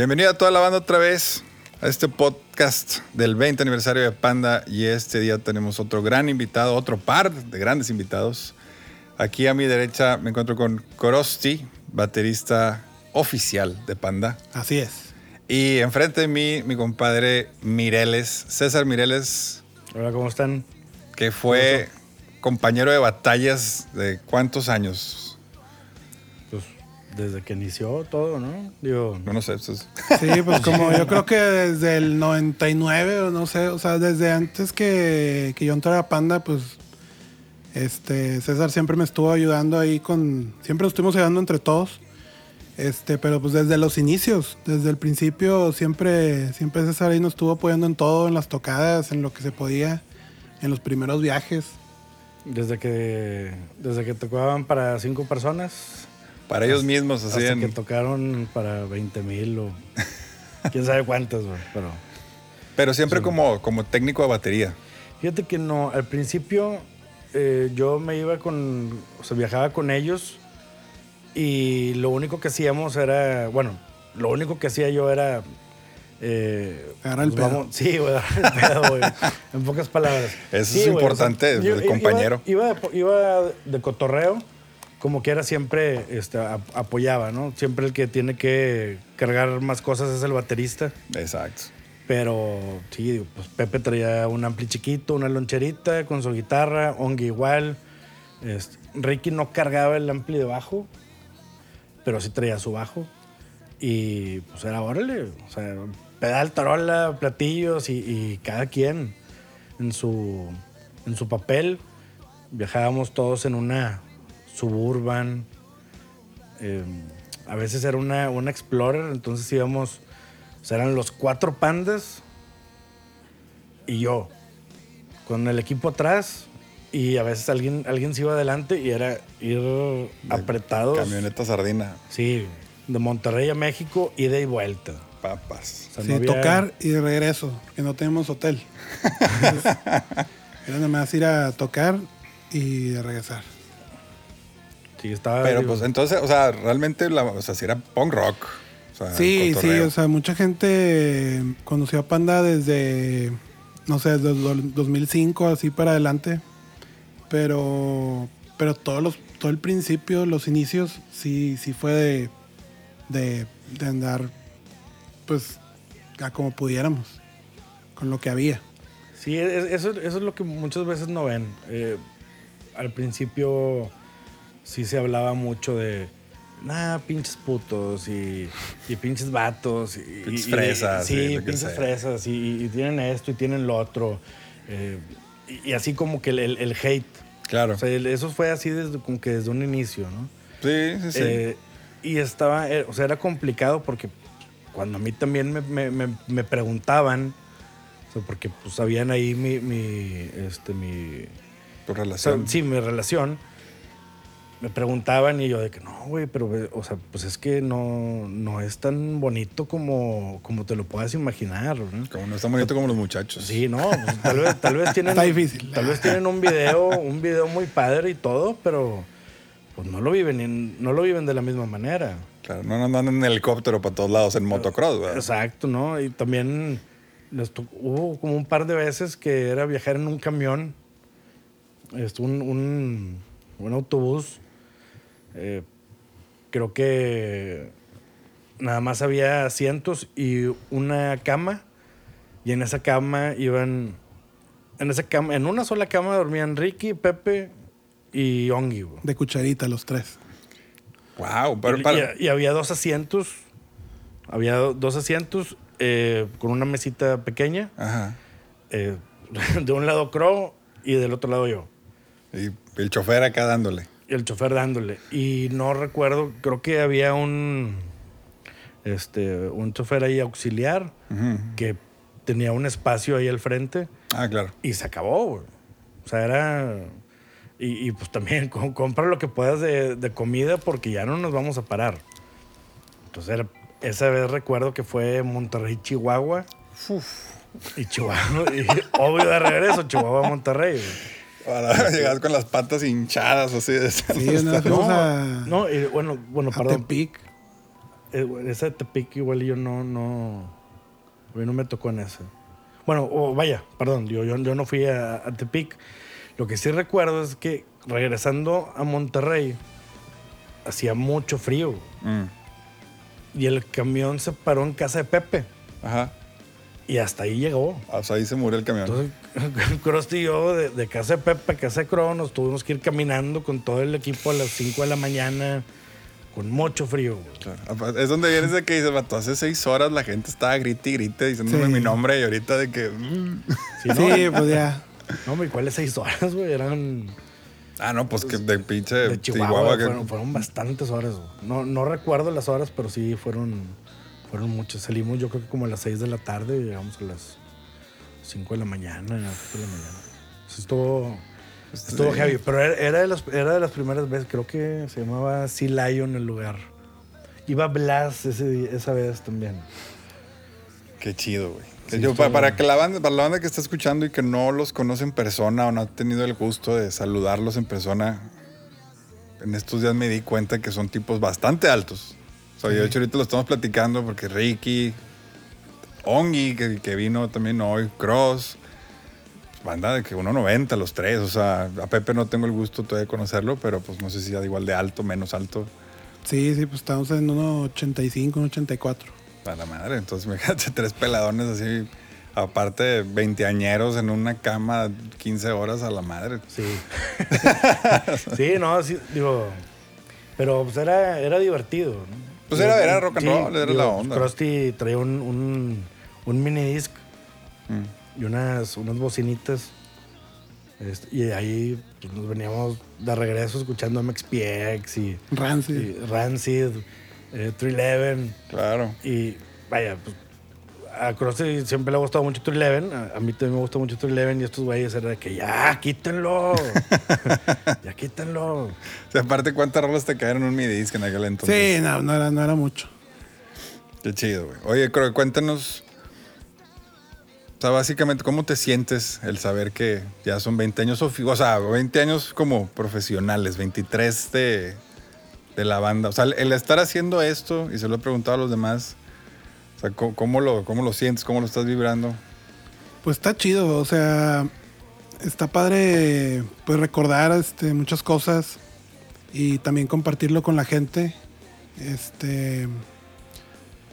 Bienvenido a toda la banda otra vez a este podcast del 20 aniversario de Panda y este día tenemos otro gran invitado, otro par de grandes invitados. Aquí a mi derecha me encuentro con Korosti, baterista oficial de Panda. Así es. Y enfrente de mí mi compadre Mireles, César Mireles. Hola, ¿cómo están? Que fue compañero de batallas de cuántos años? Desde que inició todo, ¿no? Digo, no, no sé. Eso es... Sí, pues como yo creo que desde el 99 o no sé, o sea, desde antes que, que yo entrara a Panda, pues este César siempre me estuvo ayudando ahí con, siempre nos estuvimos ayudando entre todos. Este, pero pues desde los inicios, desde el principio siempre siempre César ahí nos estuvo apoyando en todo, en las tocadas, en lo que se podía, en los primeros viajes. Desde que desde que tocaban para cinco personas para ellos mismos hacían. que tocaron para 20 mil o quién sabe cuántas, pero. Pero siempre como, como técnico de batería. Fíjate que no, al principio eh, yo me iba con, o sea, viajaba con ellos y lo único que hacíamos era, bueno, lo único que hacía yo era... Eh, Agarrar el pues pedo. sí, güey, el pedo, güey. en pocas palabras. Eso es importante, el compañero. Iba, iba de cotorreo como quiera siempre este, apoyaba, ¿no? Siempre el que tiene que cargar más cosas es el baterista. Exacto. Pero sí, pues Pepe traía un ampli chiquito, una loncherita con su guitarra, Ongi igual. Este, Ricky no cargaba el ampli de bajo, pero sí traía su bajo. Y pues era órale, o sea, pedal, tarola, platillos y, y cada quien en su, en su papel. Viajábamos todos en una Suburban. Eh, a veces era una, una Explorer, entonces íbamos, o eran los cuatro pandas y yo, con el equipo atrás, y a veces alguien, alguien se iba adelante y era ir apretado. Camioneta sardina. Sí, de Monterrey a México, ida y vuelta. Papas. O tocar y de regreso, que no tenemos hotel. era nada más ir a tocar y regresar. Sí, estaba. Pero pues entonces, o sea, realmente, la, o sea, si era punk rock. sí, sí, o sea, mucha gente conoció a Panda desde, no sé, desde 2005, así para adelante. Pero, pero todos los, todo el principio, los inicios, sí, sí fue de, de, de andar, pues, a como pudiéramos, con lo que había. Sí, eso, eso es lo que muchas veces no ven. Eh, al principio sí se hablaba mucho de, nah, pinches putos y, y pinches vatos. Y, pinches fresas. sí, pinches fresas. Y, tienen esto y tienen lo otro. Eh, y, así como que el, el, hate. Claro. O sea, eso fue así desde, como que desde un inicio, ¿no? Sí, sí, sí. Eh, y estaba, eh, o sea, era complicado porque cuando a mí también me, me, me, preguntaban, o sea, porque pues sabían ahí mi, mi, este, mi... Tu relación. sí, mi relación me preguntaban y yo de que no, güey, pero, o sea, pues es que no, no es tan bonito como, como te lo puedas imaginar, ¿no? Como no es tan bonito como los muchachos. Sí, no, pues, tal vez, tal vez tienen... Está difícil. Tal vez tienen un video, un video muy padre y todo, pero pues no lo viven, no lo viven de la misma manera. Claro, no andan en helicóptero para todos lados en motocross, güey. Exacto, ¿no? Y también hubo como un par de veces que era viajar en un camión, este, un, un, un autobús eh, creo que nada más había asientos y una cama. Y en esa cama iban. En esa cama, en una sola cama dormían Ricky, Pepe y Ongi. De cucharita, los tres. Wow, y, había dos asientos. Había dos asientos eh, con una mesita pequeña. Ajá. Eh, de un lado Crow y del otro lado yo. Y el chofer acá dándole el chofer dándole. Y no recuerdo, creo que había un, este, un chofer ahí auxiliar que tenía un espacio ahí al frente. Ah, claro. Y se acabó, güey. O sea, era... Y, pues también compra lo que puedas de, comida porque ya no nos vamos a parar. Entonces, esa vez recuerdo que fue Monterrey, Chihuahua. Y Chihuahua, y obvio de regreso, Chihuahua, Monterrey. Güey. Para llegar con las patas hinchadas así de Sí, no, no, no y, bueno, bueno, perdón. Tepic. eh, esa de Tepic igual yo no, no, a mí no me tocó en esa. Bueno, vaya, perdón, yo, yo, yo no fui a, a Tepic. Lo que sí recuerdo es que regresando a Monterrey, hacía mucho frío. Mm. Y el camión se paró en casa de Pepe. Ajá. Y hasta ahí llegó. Sea, ahí se murió el camión. Entonces, Krusty y yo, de, de casa de Pepe a casa de Crow, nos tuvimos que ir caminando con todo el equipo a las 5 de la mañana, con mucho frío. güey. Claro. Es donde vienes de que dices, vato, hace seis horas la gente estaba grite y grite diciéndome Sí. mi nombre y ahorita de que... mm. Sí, ¿no? Sí, pues ya. No, hombre, ¿cuáles seis horas, güey? Eran Ah, no, pues que de pinche de Chihuahua. Chihuahua. que- fueron, fueron bastantes horas, güey. No, no recuerdo las horas, pero sí fueron, fueron muchas. Salimos yo creo que como a las 6 de la tarde y llegamos a las 5 de la mañana, 4 de la mañana. Estuvo, estuvo Sí. heavy, pero era, de las, era de las primeras veces, creo que se llamaba Sea Lion el lugar. Iba Blas ese, esa vez también. Qué chido, güey. Sí, yo, estuvo- pa- para, que la banda, para la banda que está escuchando y que no los conoce en persona o no ha tenido el gusto de saludarlos en persona, en estos días me di cuenta que son tipos bastante altos. O sea, yo de hecho ahorita lo estamos platicando porque Ricky, Ongi, que, que vino también hoy, Cross, banda de que 1.90 los tres. O sea, a Pepe no tengo el gusto todavía de conocerlo, pero pues no sé si sea igual de alto, menos alto. Sí, sí, pues estamos en 1.85, 1.84. A la madre, entonces me tres peladones así, aparte de veinteañeros en una cama 15 horas a la madre. Sí. sí, no, sí, digo. Pero pues era, era divertido. ¿no? Pues era- era rock and roll, era la onda. Krusty traía un, un, un mini disc Mm. y unas, unas bocinitas. Este, y ahí pues, nos veníamos de regreso escuchando MXPX y, Rancid. y Rancid, eh, 311. Claro. Y vaya, pues a Krusty siempre le ha gustado mucho 311. A, a mí también me gusta mucho 311 y estos güeyes era de que ya, quítenlo. ya quítenlo. O sea, aparte, ¿cuántas rolas te cayeron en un midi disc en aquel entonces? Sí, no, no era, no era mucho. Qué chido, güey. Oye, creo cuéntanos. O sea, básicamente, ¿cómo te sientes el saber que ya son 20 años, o sea, 20 años como profesionales, 23 de, de la banda? O sea, el estar haciendo esto, y se lo he preguntado a los demás, o sea, ¿cómo, cómo lo, cómo lo sientes? ¿Cómo lo estás vibrando? Pues está chido, o sea, está padre pues recordar este, muchas cosas y también compartirlo con la gente. Este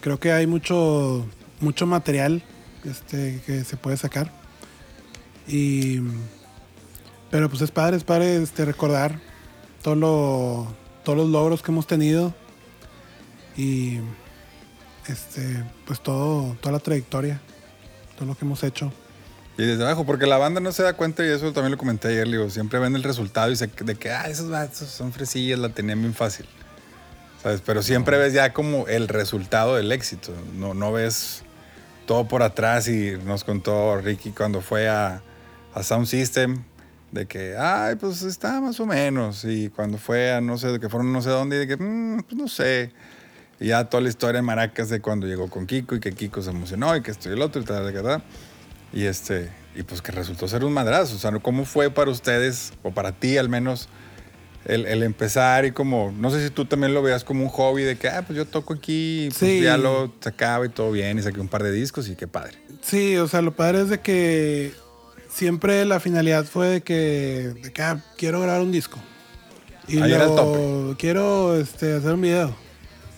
creo que hay mucho mucho material este, que se puede sacar. Y pero pues es padre, es padre este, recordar todo lo, todos los logros que hemos tenido y este pues todo toda la trayectoria, todo lo que hemos hecho. Y desde abajo, porque la banda no se da cuenta, y eso también lo comenté ayer, digo, siempre ven el resultado y se, de que, ah, esos vatos son fresillas, la tenían bien fácil. ¿Sabes? Pero siempre ves ya como el resultado del éxito. No, no ves todo por atrás y nos contó Ricky cuando fue a, a Sound System de que, ay, pues está más o menos. Y cuando fue a no sé, de que fueron no sé dónde, y de que, "Mm, pues no sé. Y ya toda la historia de Maracas de cuando llegó con Kiko y que Kiko se emocionó y que esto y el otro y tal, tal, tal. Y este, y pues que resultó ser un madrazo. O sea, ¿cómo fue para ustedes, o para ti al menos, el, el empezar y como, no sé si tú también lo veas como un hobby de que, ah, pues yo toco aquí, pues Sí. ya lo sacaba y todo bien, y saqué un par de discos y qué padre. Sí, o sea, lo padre es de que siempre la finalidad fue de que, de que, ah, quiero grabar un disco. Y Ahí era el luego quiero este, hacer un video.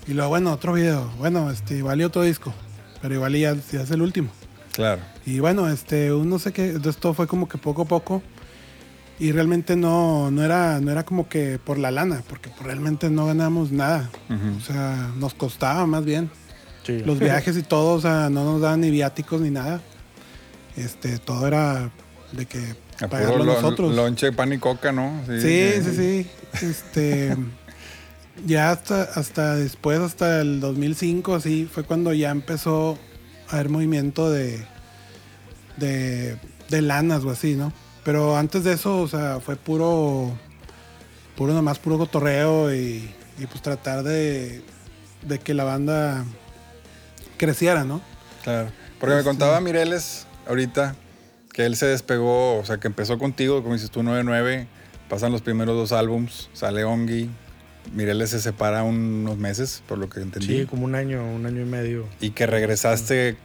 Y luego, bueno, otro video. Bueno, este, igual y otro disco. Pero igual y ya, ya es el último. Claro. Y bueno, este, un no sé qué, entonces todo fue como que poco a poco. Y realmente no, no, era, no era como que por la lana, porque pues realmente no ganamos nada. O sea, nos costaba más bien Sí. los viajes y todo, o sea, no nos daban ni viáticos ni nada. Este, todo era de que A pagarlo lo- nosotros. lonche, pan y coca, ¿no? sí, sí, sí. Este, ya hasta, hasta después, hasta el 2005, así, fue cuando ya empezó a haber movimiento de, de, de lanas o así, ¿no? Pero antes de eso, o sea, fue puro, puro nomás, puro cotorreo y, y pues tratar de, de que la banda creciera, ¿no? Claro. Porque me contaba Mireles ahorita que él se despegó, o sea, que empezó contigo, como dices tú, 9-9, pasan los primeros dos álbums, sale Ongi, Mireles se separa unos meses, por lo que entendí. Sí, como un año, un año y medio. Y que regresaste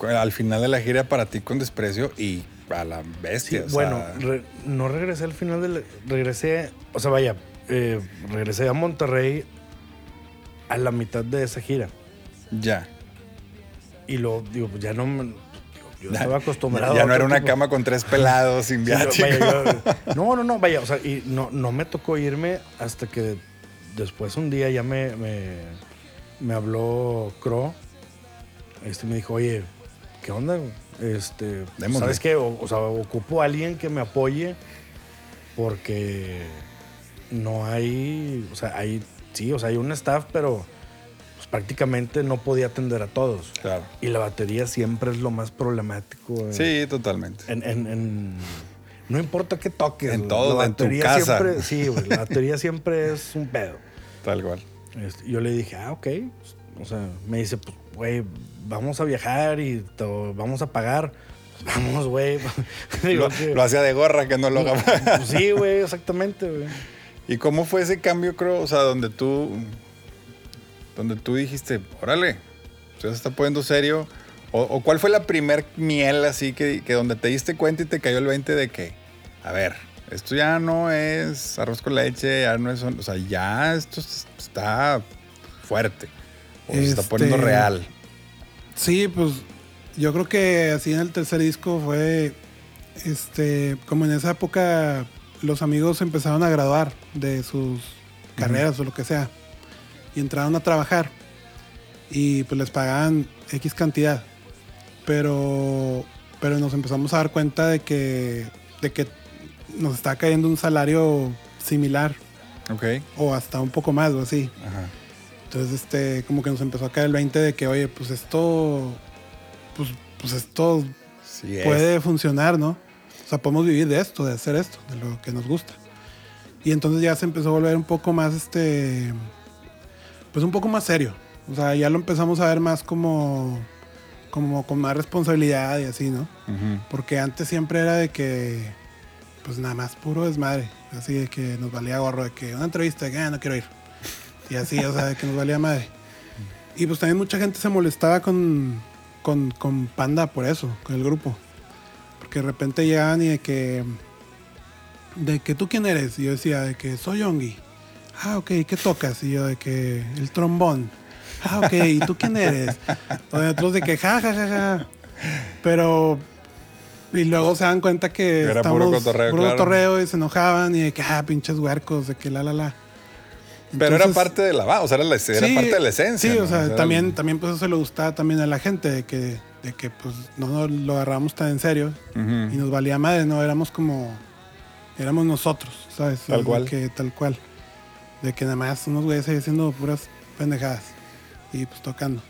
al final de la gira para ti con desprecio y a la bestia. o bueno, sea, re- no regresé al final del... Regresé, o sea, vaya, eh, regresé a Monterrey a la mitad de esa gira. ya. Y lo, digo, pues ya no me... yo estaba acostumbrado Ya no era una tipo- cama con tres pelados sin Sí, yo- no, no, no, vaya, o sea, y no, no me tocó irme hasta que después un día ya me, me, me habló Cro. Este me dijo, oye, ¿qué onda? Este, Démosle. ¿sabes qué? O, o sea, ocupo a alguien que me apoye porque no hay, o sea, hay, sí, o sea, hay un staff, pero pues, prácticamente no podía atender a todos. Claro. Y la batería siempre es lo más problemático. eh, Sí, totalmente. en, en- en- no importa qué toques. En todo, la en tu batería casa. Siempre, sí, güey, la batería siempre es un pedo. Tal cual. Este, yo le dije, ah, ok. O sea, me dice, pues, güey, vamos a viajar y te- vamos a pagar. Pues, vamos, güey. Lo, hacía de gorra que no lo haga. pues, sí, güey, exactamente, güey. ¿Y cómo fue ese cambio, creo? O sea, donde tú. Donde tú dijiste, órale, se está poniendo serio. O, o cuál fue la primer miel así que, que donde te diste cuenta y te cayó el 20 de que, a ver, esto ya no es arroz con leche, ya no es. O sea, ya esto es- está fuerte. O se está Este- poniendo real. Sí, pues yo creo que así en el tercer disco fue, este, como en esa época los amigos empezaron a graduar de sus carreras o lo que sea y entraron a trabajar y pues les pagaban X cantidad, pero, pero nos empezamos a dar cuenta de que, de que nos está cayendo un salario similar Ok. o hasta un poco más o así. Ajá. Entonces, este, como que nos empezó a caer el 20 de que, oye, pues esto, pues, pues esto Sí, es. puede funcionar, ¿no? O sea, podemos vivir de esto, de hacer esto, de lo que nos gusta. Y entonces ya se empezó a volver un poco más, este, pues un poco más serio. O sea, ya lo empezamos a ver más como, como con más responsabilidad y así, ¿no? Porque antes siempre era de que, pues nada más puro desmadre. Así de que nos valía gorro, de que una entrevista, que "Ah, no quiero ir. Y así, o sea, de que nos valía madre. Y pues también mucha gente se molestaba con, con, con Panda por eso, con el grupo. Porque de repente llegaban y de que, de que tú quién eres. Y yo decía, de que soy Yongi. Ah, ok, ¿qué tocas? Y yo de que el trombón. Ah, ok, ¿y tú quién eres? O de que ja, ja, ja, ja. Pero. Y luego se dan cuenta que Era estamos puro cotorreo, puro claro. cotorreo y se enojaban y de que, ah, pinches huercos, de que la, la, la. Pero era parte de la va, o sea, era, la- era Sí, parte de la esencia. Sí, ¿no? o sea, también, también pues eso le gustaba también a la gente, de que, de que pues no nos lo agarramos tan en serio y nos valía madre, no, éramos como, éramos nosotros, ¿sabes? Tal cual. Que, tal cual. De que nada más unos güeyes ahí haciendo puras pendejadas y pues tocando.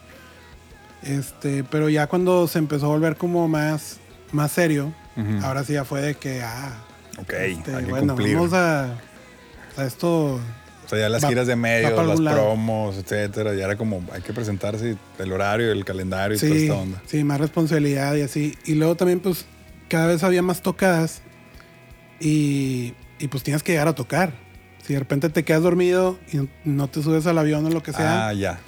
Este, pero ya cuando se empezó a volver como más, más serio, ahora sí ya fue de que, ah, Ok, este, hay que bueno, cumplir. vamos a, a esto O sea, ya las Va- giras de medios, las lado. promos, etcétera, ya era como, hay que presentarse el horario, el calendario y toda Sí, esta onda. sí, más responsabilidad y así. Y luego también, pues, cada vez había más tocadas y, y, pues tienes que llegar a tocar. Si de repente te quedas dormido y no te subes al avión o lo que sea, Ah, ya.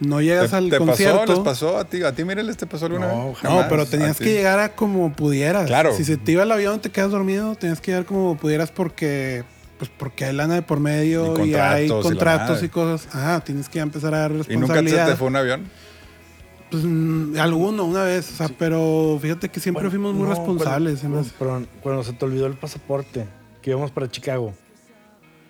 No llegas ¿Te, al te concierto. pasó? ¿Les pasó a ti? ¿A ti, Mireles, te pasó alguna No, vez? No, pero ¿A tenías que llegar a como pudieras. Claro. Si se te iba el avión, te quedas dormido, tenías que llegar como pudieras porque pues porque hay lana de por medio Y y, hay contratos y cosas. Ajá, tienes que empezar a dar ¿Y nunca se responsabilidad. te fue un avión? Pues mm, alguno, una vez, o sea, pero fíjate que siempre Bueno, fuimos muy no, responsables. Cuando, perdón, cuando se te olvidó el pasaporte, que íbamos para Chicago,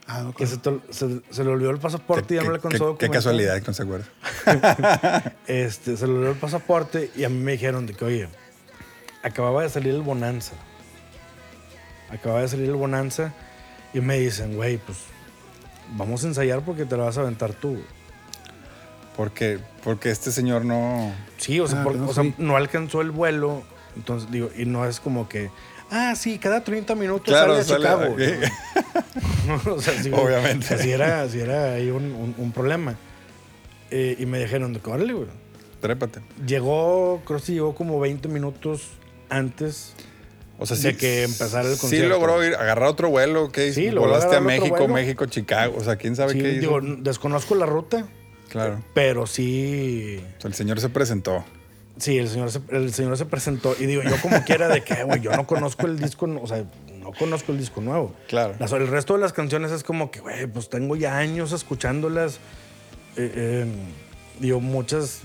Ah, ok. que se, te- se- se le olvidó el pasaporte y ya no le qué, casualidad que no se acuerda. Este, se le olvidó el pasaporte y a mí me dijeron de que, oye, acababa de salir el Bonanza. Acababa de salir el Bonanza y me dicen, güey, pues vamos a ensayar porque te la vas a aventar tú. Porque, porque este señor no... Sí, o sea, Ah, no o sea, fui. no alcanzó el vuelo. Entonces, digo, y no es como que, ah, sí, cada 30 minutos Claro, sale a sale- Chicago. o sea, sí, Obviamente. o sea, sí era, sí era ahí un, un- un problema. Eh, y me dijeron, órale, güey. Trépate. Llegó, creo que llegó como 20 minutos antes O sea, de que empezara el Sí concierto. logró ir, agarrar otro vuelo, ¿qué Sí, logró Volaste a México. México, Chicago, o sea, quién sabe Sí, qué hizo. digo, desconozco la ruta, claro. pero sí. O sea, el señor se presentó. Sí, el señor, se, el señor se presentó y digo, yo como quiera de que, güey, yo no conozco el disco, o sea, no conozco el disco nuevo. Claro. Las- el resto de las canciones es como que, güey, pues tengo ya años escuchándolas. Eh, eh, digo, muchas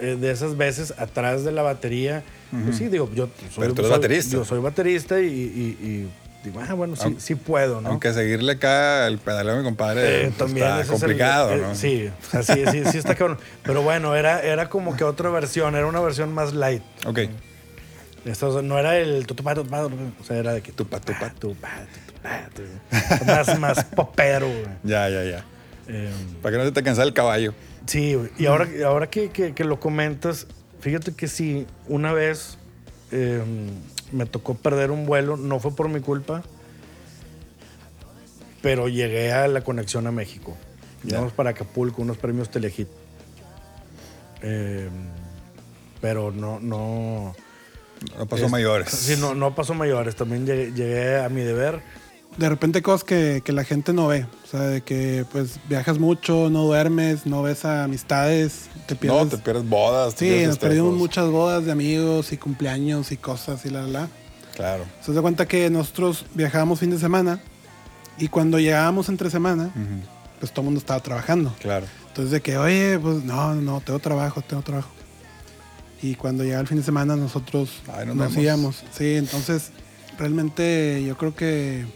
eh, de esas veces atrás de la batería. Pues sí, digo, yo soy, Pero tú eres soy- baterista. Yo soy baterista y, y- y digo, ah, bueno, sí, Aunque- sí puedo, ¿no? Aunque seguirle acá el pedaleo a mi compadre Eh, pues, también está el- complicado, el- ¿no? Sí, o sea, sí, sí, sí está cabrón. Pero bueno, era, era como que otra versión, era una versión más light. Ok. Esto, no era el tutupa, tutupa, o sea, era de que Tupa, tupa. tupa, tupa, tupa. Más, más popero, güey. Ya, ya, ya. Eh, Para que no se te cansa el caballo. sí, y ahora, ahora que, que- que lo comentas, fíjate que sí, una vez eh, me tocó perder un vuelo, no fue por mi culpa, pero llegué a la conexión a México. Llegamos para Acapulco, unos premios Telehit. Eh, pero no, no. No pasó es- mayores. Sí, no, no pasó mayores. También llegué, llegué a mi deber. De repente cosas que, que la gente no ve. O sea, de que pues viajas mucho, no duermes, no ves a amistades, te pierdes. No, te pierdes bodas. te sí, pierdes nos perdimos muchas bodas de amigos y cumpleaños y cosas y la, la, la. Claro. Se da cuenta que nosotros viajábamos fin de semana y cuando llegábamos entre semana, pues todo el mundo estaba trabajando. Claro. Entonces de que, oye, pues no, no, tengo trabajo, tengo trabajo. Y cuando llega el fin de semana nosotros Ay, nos nos íbamos. Sí, entonces realmente yo creo que,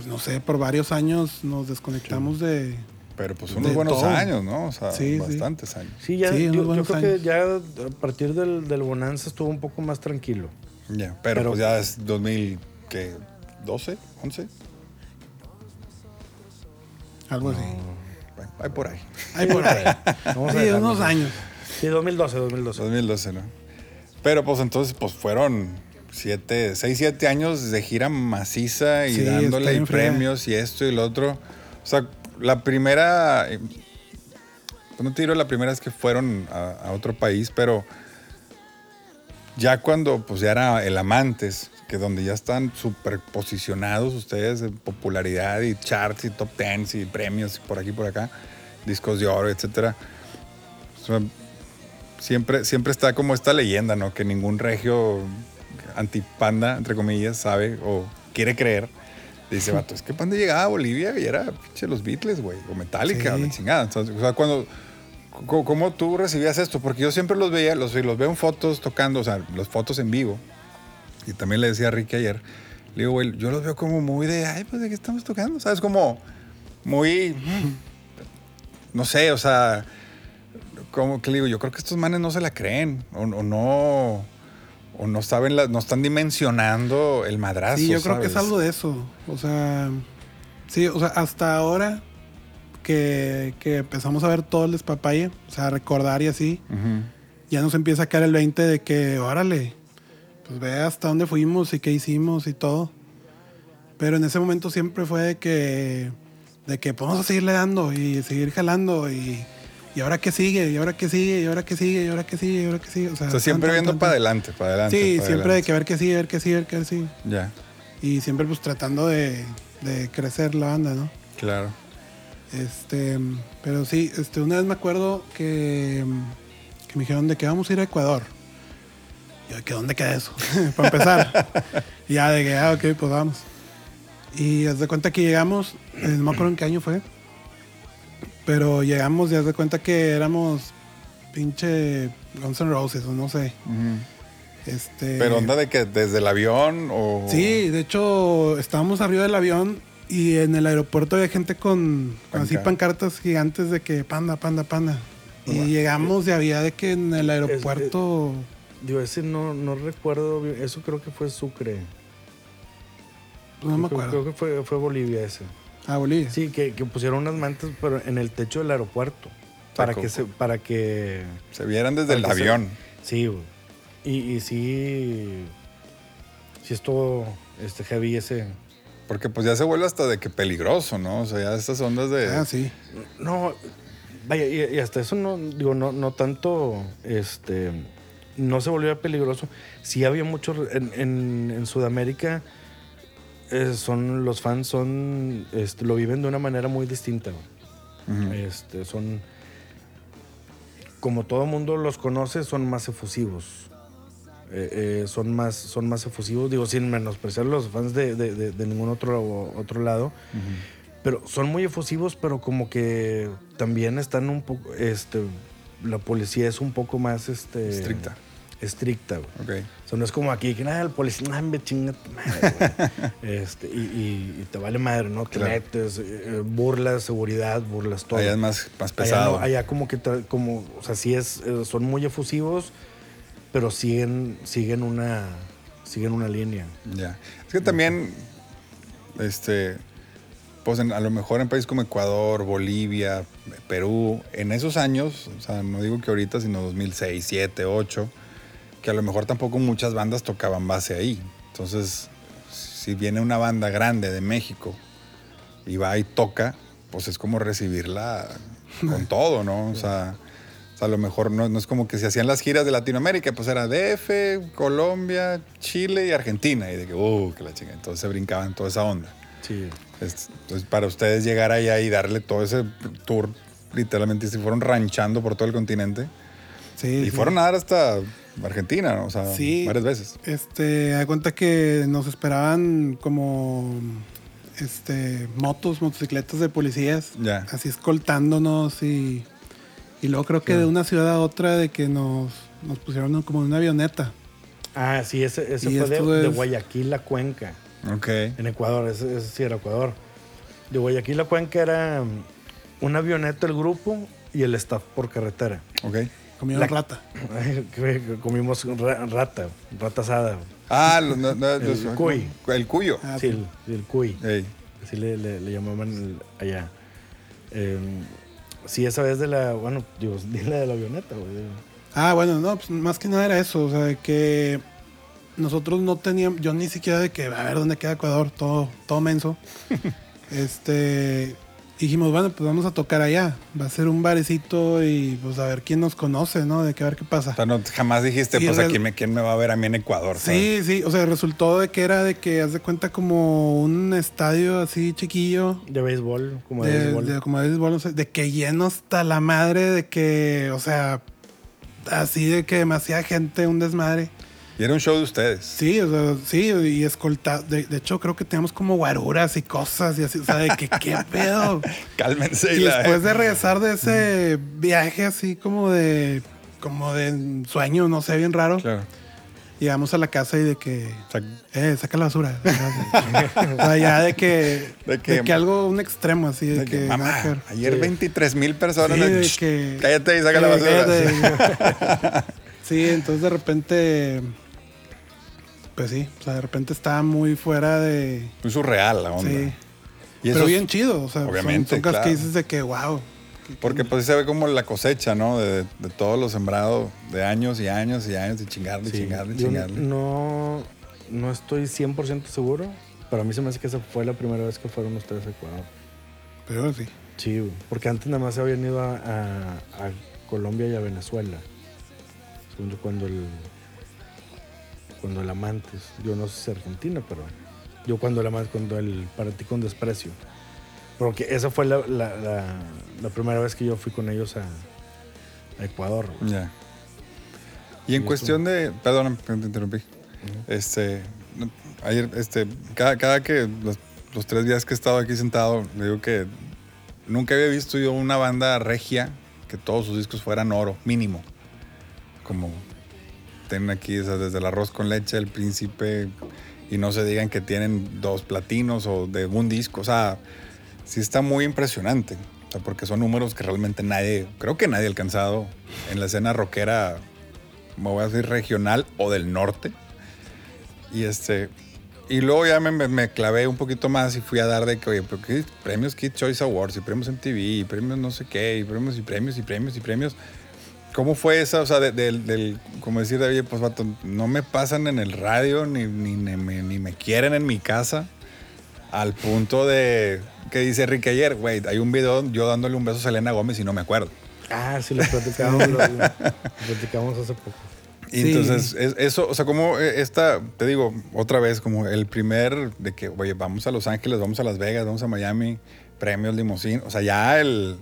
pues no sé, por varios años nos desconectamos de... Pero pues unos buenos todo. años, ¿no? O sea, Sí, sí. bastantes años. Sí, ya, yo, creo que ya a partir del, del Bonanza estuvo un poco más tranquilo. Ya, pero, Pero- pues ya es 2000, ¿qué? ¿12? ¿11? Algo así. Bueno, hay por ahí. Ahí por ahí. Vamos sí, unos años. Sí, 2012, 2012. 2012, ¿no? Pero pues entonces pues fueron siete, seis, siete años de gira maciza y Sí, dándole y premios y esto y lo otro. O sea, la primera, eh, pues, no te digo la primera vez que fueron a, a otro país, pero ya cuando pues ya era el Amantes, que donde ya están súper posicionados ustedes en popularidad y charts y top tens y premios y por aquí por acá, discos de oro, etcétera. O sea, siempre, siempre está como esta leyenda, ¿no? Que ningún regio antipanda, entre comillas, sabe o quiere creer. Dice, vato, es que Panda llegaba a Bolivia y era pinche los Beatles, güey, o Metallica, Sí. o la chingada. Entonces, o sea, cuando. ¿Cómo tú recibías esto? Porque yo siempre los veía, los, los veo en fotos tocando, o sea, las fotos en vivo. Y también le decía a Ricky ayer, le digo, güey, yo los veo como muy de, ay, pues de qué estamos tocando, ¿sabes? Como muy, no sé, o sea, como que le digo, yo creo que estos manes no se la creen, o, o no, o no saben, la- no están dimensionando el madrazo. Sí, yo creo que es algo de eso. O sea, sí, o sea, hasta ahora que, que empezamos a ver todo el despapalle, o sea, recordar y así, ya nos empieza a caer el 20 de que, órale, pues ve hasta dónde fuimos y qué hicimos y todo. Pero en ese momento siempre fue de que, de que podemos seguirle dando y seguir jalando y, y ahora qué sigue, y ahora qué sigue, y ahora qué sigue, y ahora qué sigue, y ahora qué sigue. O sea, O sea, siempre viendo para adelante, para adelante. Sí, para siempre de que ver qué sigue, ver qué sigue, ver qué sigue. Ya, Y siempre pues tratando de, de crecer la banda, ¿no? claro. Este, pero sí, este, una vez me acuerdo que, que me dijeron de que vamos a ir a Ecuador. Y yo, que dónde queda eso? Para empezar. y ya de que, ah, ok, pues vamos. Y haz de cuenta que llegamos, eh, no me acuerdo en qué año fue, pero llegamos y haz de cuenta que éramos pinche Guns N' Roses o no sé. Este, Pero onda de que desde el avión o... Sí, de hecho estábamos arriba del avión y en el aeropuerto había gente con, con así Panca- pancartas gigantes de que panda, panda, panda. Y llegamos y había de que en el aeropuerto... Digo, ese no, no recuerdo. Eso creo que fue Sucre. no me Creo- acuerdo. Creo que fue, fue Bolivia ese. Ah, Bolivia. Sí, que, que pusieron unas mantas pero en el techo del aeropuerto. Para que se, para que. Se vieran desde el se- avión. Sí, güey. Y, y sí. Sí estuvo este heavy ese. Porque pues ya se vuelve hasta de que peligroso, ¿no? O sea, ya estas ondas de... Ah, sí. No, vaya, y, y hasta eso no, digo, no, no tanto este no se volvió peligroso. Sí había mucho en, en- en Sudamérica. Eh, son los fans son este, lo viven de una manera muy distinta. Este, son como todo mundo los conoce, son más efusivos. Eh, eh, son más son más efusivos, digo sin menospreciar los fans de, de- de- de ningún otro otro lado, pero son muy efusivos, pero como que también están un poco este la policía es un poco más este Estricta. estricta. güey. Ok. Sea, no es como aquí, que nada, el policía, nah, me chinga tu madre, güey". este, y, y- y te vale madre, ¿no? Te Claro. metes, eh, eh, burlas seguridad, burlas todo. Allá es más, más Allá, pesado. no, allá como que, como, o sea, sí es, eh, son muy efusivos, pero siguen, siguen una, siguen una línea. Ya. Es que también, este, pues en- a lo mejor en países como Ecuador, Bolivia, Perú, en esos años, o sea, no digo que ahorita, sino 2006, 7, 8, que a lo mejor tampoco muchas bandas tocaban base ahí. Entonces, si viene una banda grande de México y va y toca, pues es como recibirla con todo, ¿no? O sea, o sea, a lo mejor no, no es como que se hacían las giras de Latinoamérica, pues era DF, Colombia, Chile y Argentina. Y de que, uh, que la chinga. Entonces se brincaban toda esa onda. Sí. Es- Entonces, para ustedes llegar allá y darle todo ese tour, literalmente se fueron ranchando por todo el continente. Sí, Y sí. fueron a dar hasta Argentina, ¿no? O sea, Sí. varias veces. Este, da cuenta que nos esperaban como este motos, motocicletas de policías, Ya. así escoltándonos y, y luego creo que de una ciudad a otra de que nos, nos pusieron como en una avioneta. Ah, sí, ese, fue de, es- Guayaquil a Cuenca, Ok. en Ecuador, ese, ese sí era Ecuador. De Guayaquil a Cuenca era mm, un avioneta el grupo y el staff por carretera. Ok. Comieron La- rata. Comimos ra- rata, rata asada. Ah, lo- no, no, El cuy. El cuyo. Ah, sí, el, el cuy. Ey. Así le, le- le llamaban el- allá. Eh, sí, esa vez de la, bueno, digo, di la de la avioneta, güey. Ah, bueno, no, pues más que nada era eso, o sea, de que nosotros no teníamos, yo ni siquiera de que, a ver dónde queda Ecuador, todo, todo menso. este, dijimos, bueno, pues vamos a tocar allá, va a ser un barecito y pues a ver quién nos conoce, ¿no? De que a ver qué pasa. O sea, no, jamás dijiste, Sí, pues, real- ¿a quién me, quién me va a ver a mí en Ecuador? ¿sabes? Sí, sí, o sea, resultó de que era de que, haz de cuenta, como un estadio así chiquillo. De béisbol, como de, De, béisbol. de- como de béisbol, no sé, de que lleno hasta la madre, de que, o sea, así de que demasiada gente, un desmadre. Y era un show de ustedes. Sí, o sea, sí, y escolta. De, de hecho, creo que teníamos como guaruras y cosas y así, o sea, de que qué pedo. Cálmense. Y después de regresar de ese viaje así como de, como de sueño, no sé, bien raro, Claro. llegamos a la casa y de que, eh, saca la basura. o sea, ya de que, De de que- que, algo, un extremo así, de, de que, que, mamá, que ayer Sí. 23 mil personas. Sí, de que- cállate y saca la basura. Sí, entonces de repente, pues sí, o sea, de repente estaba muy fuera de... Muy surreal la onda. Sí, Y pero bien chido, o sea, obviamente, son, claro. que dices de que, wow. Porque pues se ve como la cosecha, ¿no? De, de todo lo sembrado de años y años y años y chingarle, Sí. chingarle, Yo chingarle. No, no estoy 100% seguro, pero a mí se me hace que esa fue la primera vez que fueron ustedes a Ecuador. Pero sí. Sí, güey, porque antes nada más se habían ido a, a- a Colombia y a Venezuela. Cuando el. Cuando el Amantes. Yo no sé si es Argentina, pero. Yo cuando el Amantes, cuando el Para ti con desprecio. Porque esa fue la, la- la- la primera vez que yo fui con ellos a, a Ecuador. Ya. Y en Y cuestión de. Perdón, te interrumpí. Este. Ayer, este. Cada, cada que. Los, los tres días que he estado aquí sentado, le digo que. Nunca había visto yo una banda regia que todos sus discos fueran oro, mínimo. Como. Tienen aquí, o sea, desde el arroz con leche, el príncipe. Y no se digan que tienen dos platinos o de un disco. O sea, sí está muy impresionante. O sea, porque son números que realmente nadie, creo que nadie ha alcanzado en la escena rockera, me voy a decir regional o del norte. Y este, y luego ya me, me- clavé un poquito más y fui a dar de que, oye, pero qué premios Kid Choice Awards y premios MTV y premios no sé qué y premios y premios y premios y premios. ¿Cómo fue esa? O sea, de- del, del- como decir, oye, pues vato, no me pasan en el radio ni, ni, ni me, ni me quieren en mi casa. Al punto de que dice Rick ayer, güey, hay un video yo dándole un beso a Selena Gómez y no me acuerdo. Ah, sí, lo platicamos, lo, lo platicamos hace poco. Y Sí. entonces, es- eso, o sea, como eh, esta, te digo, otra vez, como el primer de que, oye, vamos a Los Ángeles, vamos a Las Vegas, vamos a Miami, premios, limusín, o sea, ya el,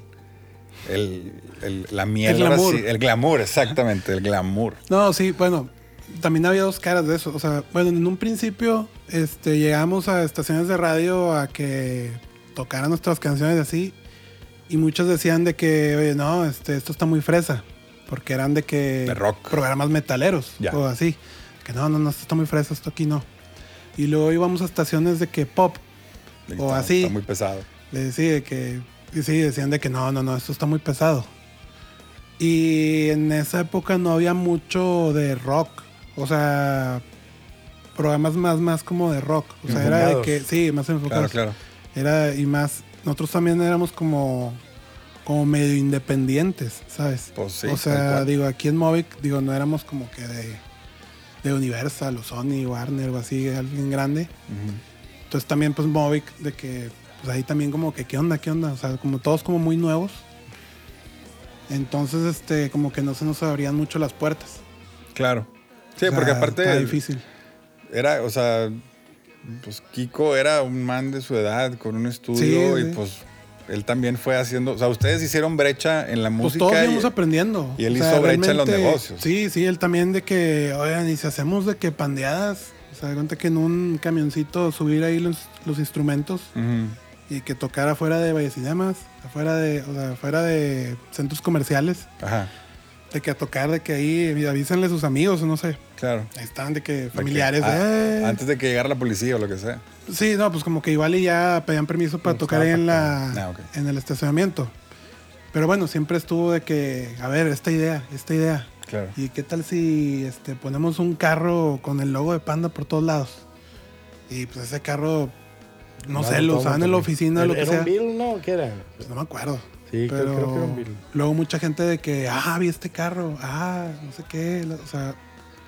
el, el- la miel, El glamour. sí, el glamour, exactamente, el glamour. No, sí, bueno, también había dos caras de eso. O sea, bueno, en un principio este, llegamos a estaciones de radio a que tocaran nuestras canciones así. Y muchos decían de que, oye, no, este, esto está muy fresa. Porque eran de que... De rock. Programas metaleros Ya. o así. Que no, no, no, esto está muy fresa, esto aquí no. Y luego íbamos a estaciones de que pop. De O está- así. Está muy pesado. Le decía de que, y sí, decían de que no, no, no, esto está muy pesado. Y en esa época no había mucho de rock, o sea, programas más, más como de rock, o sea, era de que, sí, más Claro, enfocados. claro. Era, y más, nosotros también éramos como, como medio independientes, ¿sabes? Pues sí, o sea, digo, aquí en Movic, digo, no éramos como que de, de Universal o Sony, Warner o así, alguien grande. Entonces también pues Movic de que pues ahí también como que qué onda, qué onda, o sea, como todos como muy nuevos. Entonces este como que no se nos abrían mucho las puertas. Claro. Sí, O sea, porque aparte está difícil. era, o sea, pues Kiko era un man de su edad con un estudio Sí, y sí. pues él también fue haciendo, o sea, ustedes hicieron brecha en la Pues música. todos y- íbamos aprendiendo. y él hizo brecha en los negocios. Sí, sí, él también de que, oigan, y si hacemos de que pandeadas, o sea, de cuenta que en un camioncito subir ahí los, los instrumentos Ujú. Y que tocar afuera de Vallecinemas, afuera de, o sea, afuera de centros comerciales, Ajá, de que a tocar, de que ahí avísenle a sus amigos, no sé. claro. Ahí estaban de que De que, familiares. ah, eh. Antes de que llegara la policía o lo que sea. Sí, no, pues como que igual y ya pedían permiso para No tocar ahí en la. Ah, ok. en el estacionamiento. Pero bueno, siempre estuvo de que, a ver, esta idea, esta idea. Claro. ¿Y qué tal si este, ponemos un carro con el logo de Panda por todos lados? Y pues ese carro, no, sé, lo usaban en la oficina, lo que ¿Era sea. un Bill, no? ¿Qué era? Pues no me acuerdo. Sí, creo, Pero creo que era un Bill. luego mucha gente de que, ah, vi este carro, ah, no sé qué. O sea,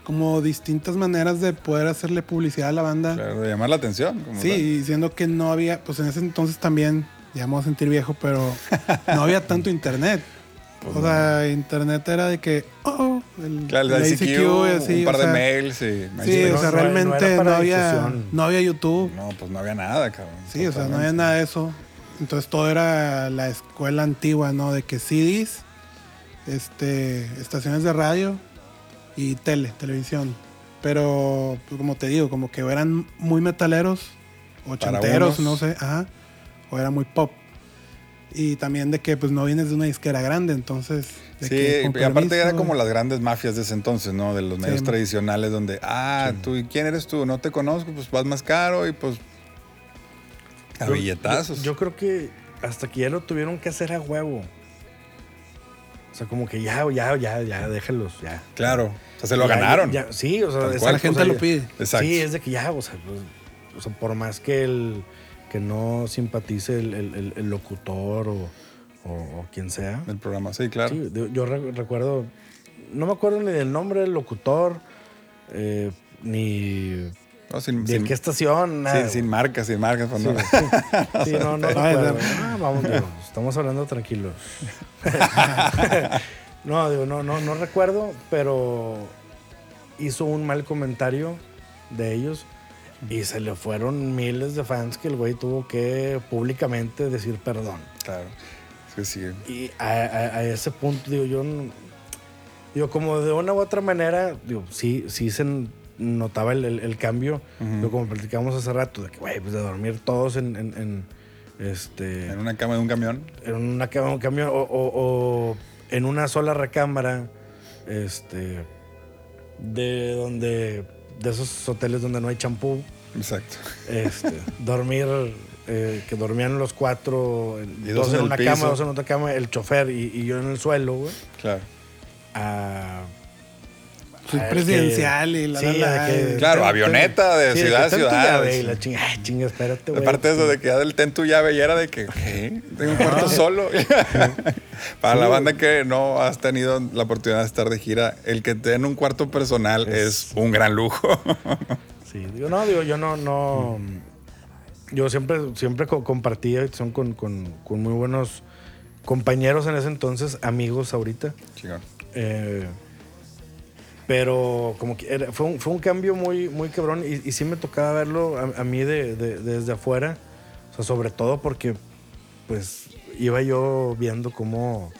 como distintas maneras de poder hacerle publicidad a la banda. Claro, de llamar la atención. como Sí, tal. y diciendo que no había, pues en ese entonces también, ya me voy a sentir viejo, pero no había tanto internet. Pues o sea, internet era de que, oh, oh, el, Claro, el ICQ, y así, un par de sea, mails y... Sí, o sea, no- no realmente no, había, no había YouTube. No, pues no había nada, cabrón. Sí, o sea, no había nada de eso. Entonces todo era la escuela antigua, ¿no? De que CDs, este, estaciones de radio y tele, televisión. Pero, pues, como te digo, como que eran muy metaleros, ochenteros, no sé, ajá, o era muy pop. Y también de que pues no vienes de una disquera grande, entonces... de Sí, que, y aparte era como las grandes mafias de ese entonces, ¿no? De los medios Sí. tradicionales donde, ah, tú, ¿y quién eres tú? No te conozco, pues vas más caro y pues... A Yo- billetazos. Yo, yo creo que hasta que ya lo tuvieron que hacer a huevo. O sea, como que ya, ya, ya, ya, déjalos, ya. Claro, o sea, se lo Ya, ganaron. ya, sí, o sea, exacto. La gente o sea, lo pide. Exacto. Sí, es de que ya, o sea, pues, o sea, por más que el que no simpatice el, el- locutor o, o- o quien sea. El programa, sí, claro. Sí, yo re- recuerdo, no me acuerdo ni del nombre del locutor, eh, ni No, sin, de sin- qué estación, nada. sin- sin marcas, sin marcas. pues, Sí, no. sí. No, no Ah, vamos, digo, estamos hablando tranquilos. no, digo, no, no, no recuerdo, pero hizo un mal comentario de ellos y se le fueron miles de fans que el güey tuvo que públicamente decir perdón. Claro. Sí, sí. Y a, a- a ese punto, digo, yo, digo, como de una u otra manera, digo, sí, sí se notaba el, el- el cambio, digo, como platicamos hace rato, de que, güey, pues de dormir todos en, en- en, este, En una cama de un camión. en una cama, un camión, o, o- o en una sola recámara, este, de donde, de esos hoteles donde no hay champú, Exacto. este, dormir, eh, que dormían los cuatro, Y dos en en una piso. cama, dos en otra cama, el chofer y, y yo en el suelo, güey. Claro. a- Soy a que- presidencial y la, sí, la, la, de que- eh, Claro, ten- avioneta de sí, ciudad a ten ciudad. llave sí. Y la chinga, ay, chinga, espérate, güey. Aparte de eso de que ya del ten tu llave y era de que, ¿qué? Tengo un cuarto solo. Para la banda que no has tenido la oportunidad de estar de gira, el que te den un cuarto personal es, un gran lujo. Sí, digo, no, digo, yo no, no. Yo siempre, siempre co- compartía, son con, con- con muy buenos compañeros en ese entonces, amigos ahorita. Chingón. Eh, Pero como que era- fue, un, fue un cambio muy, muy cabrón y, y sí me tocaba verlo a, a mí de, de- desde afuera. O sea, sobre todo porque pues iba yo viendo cómo,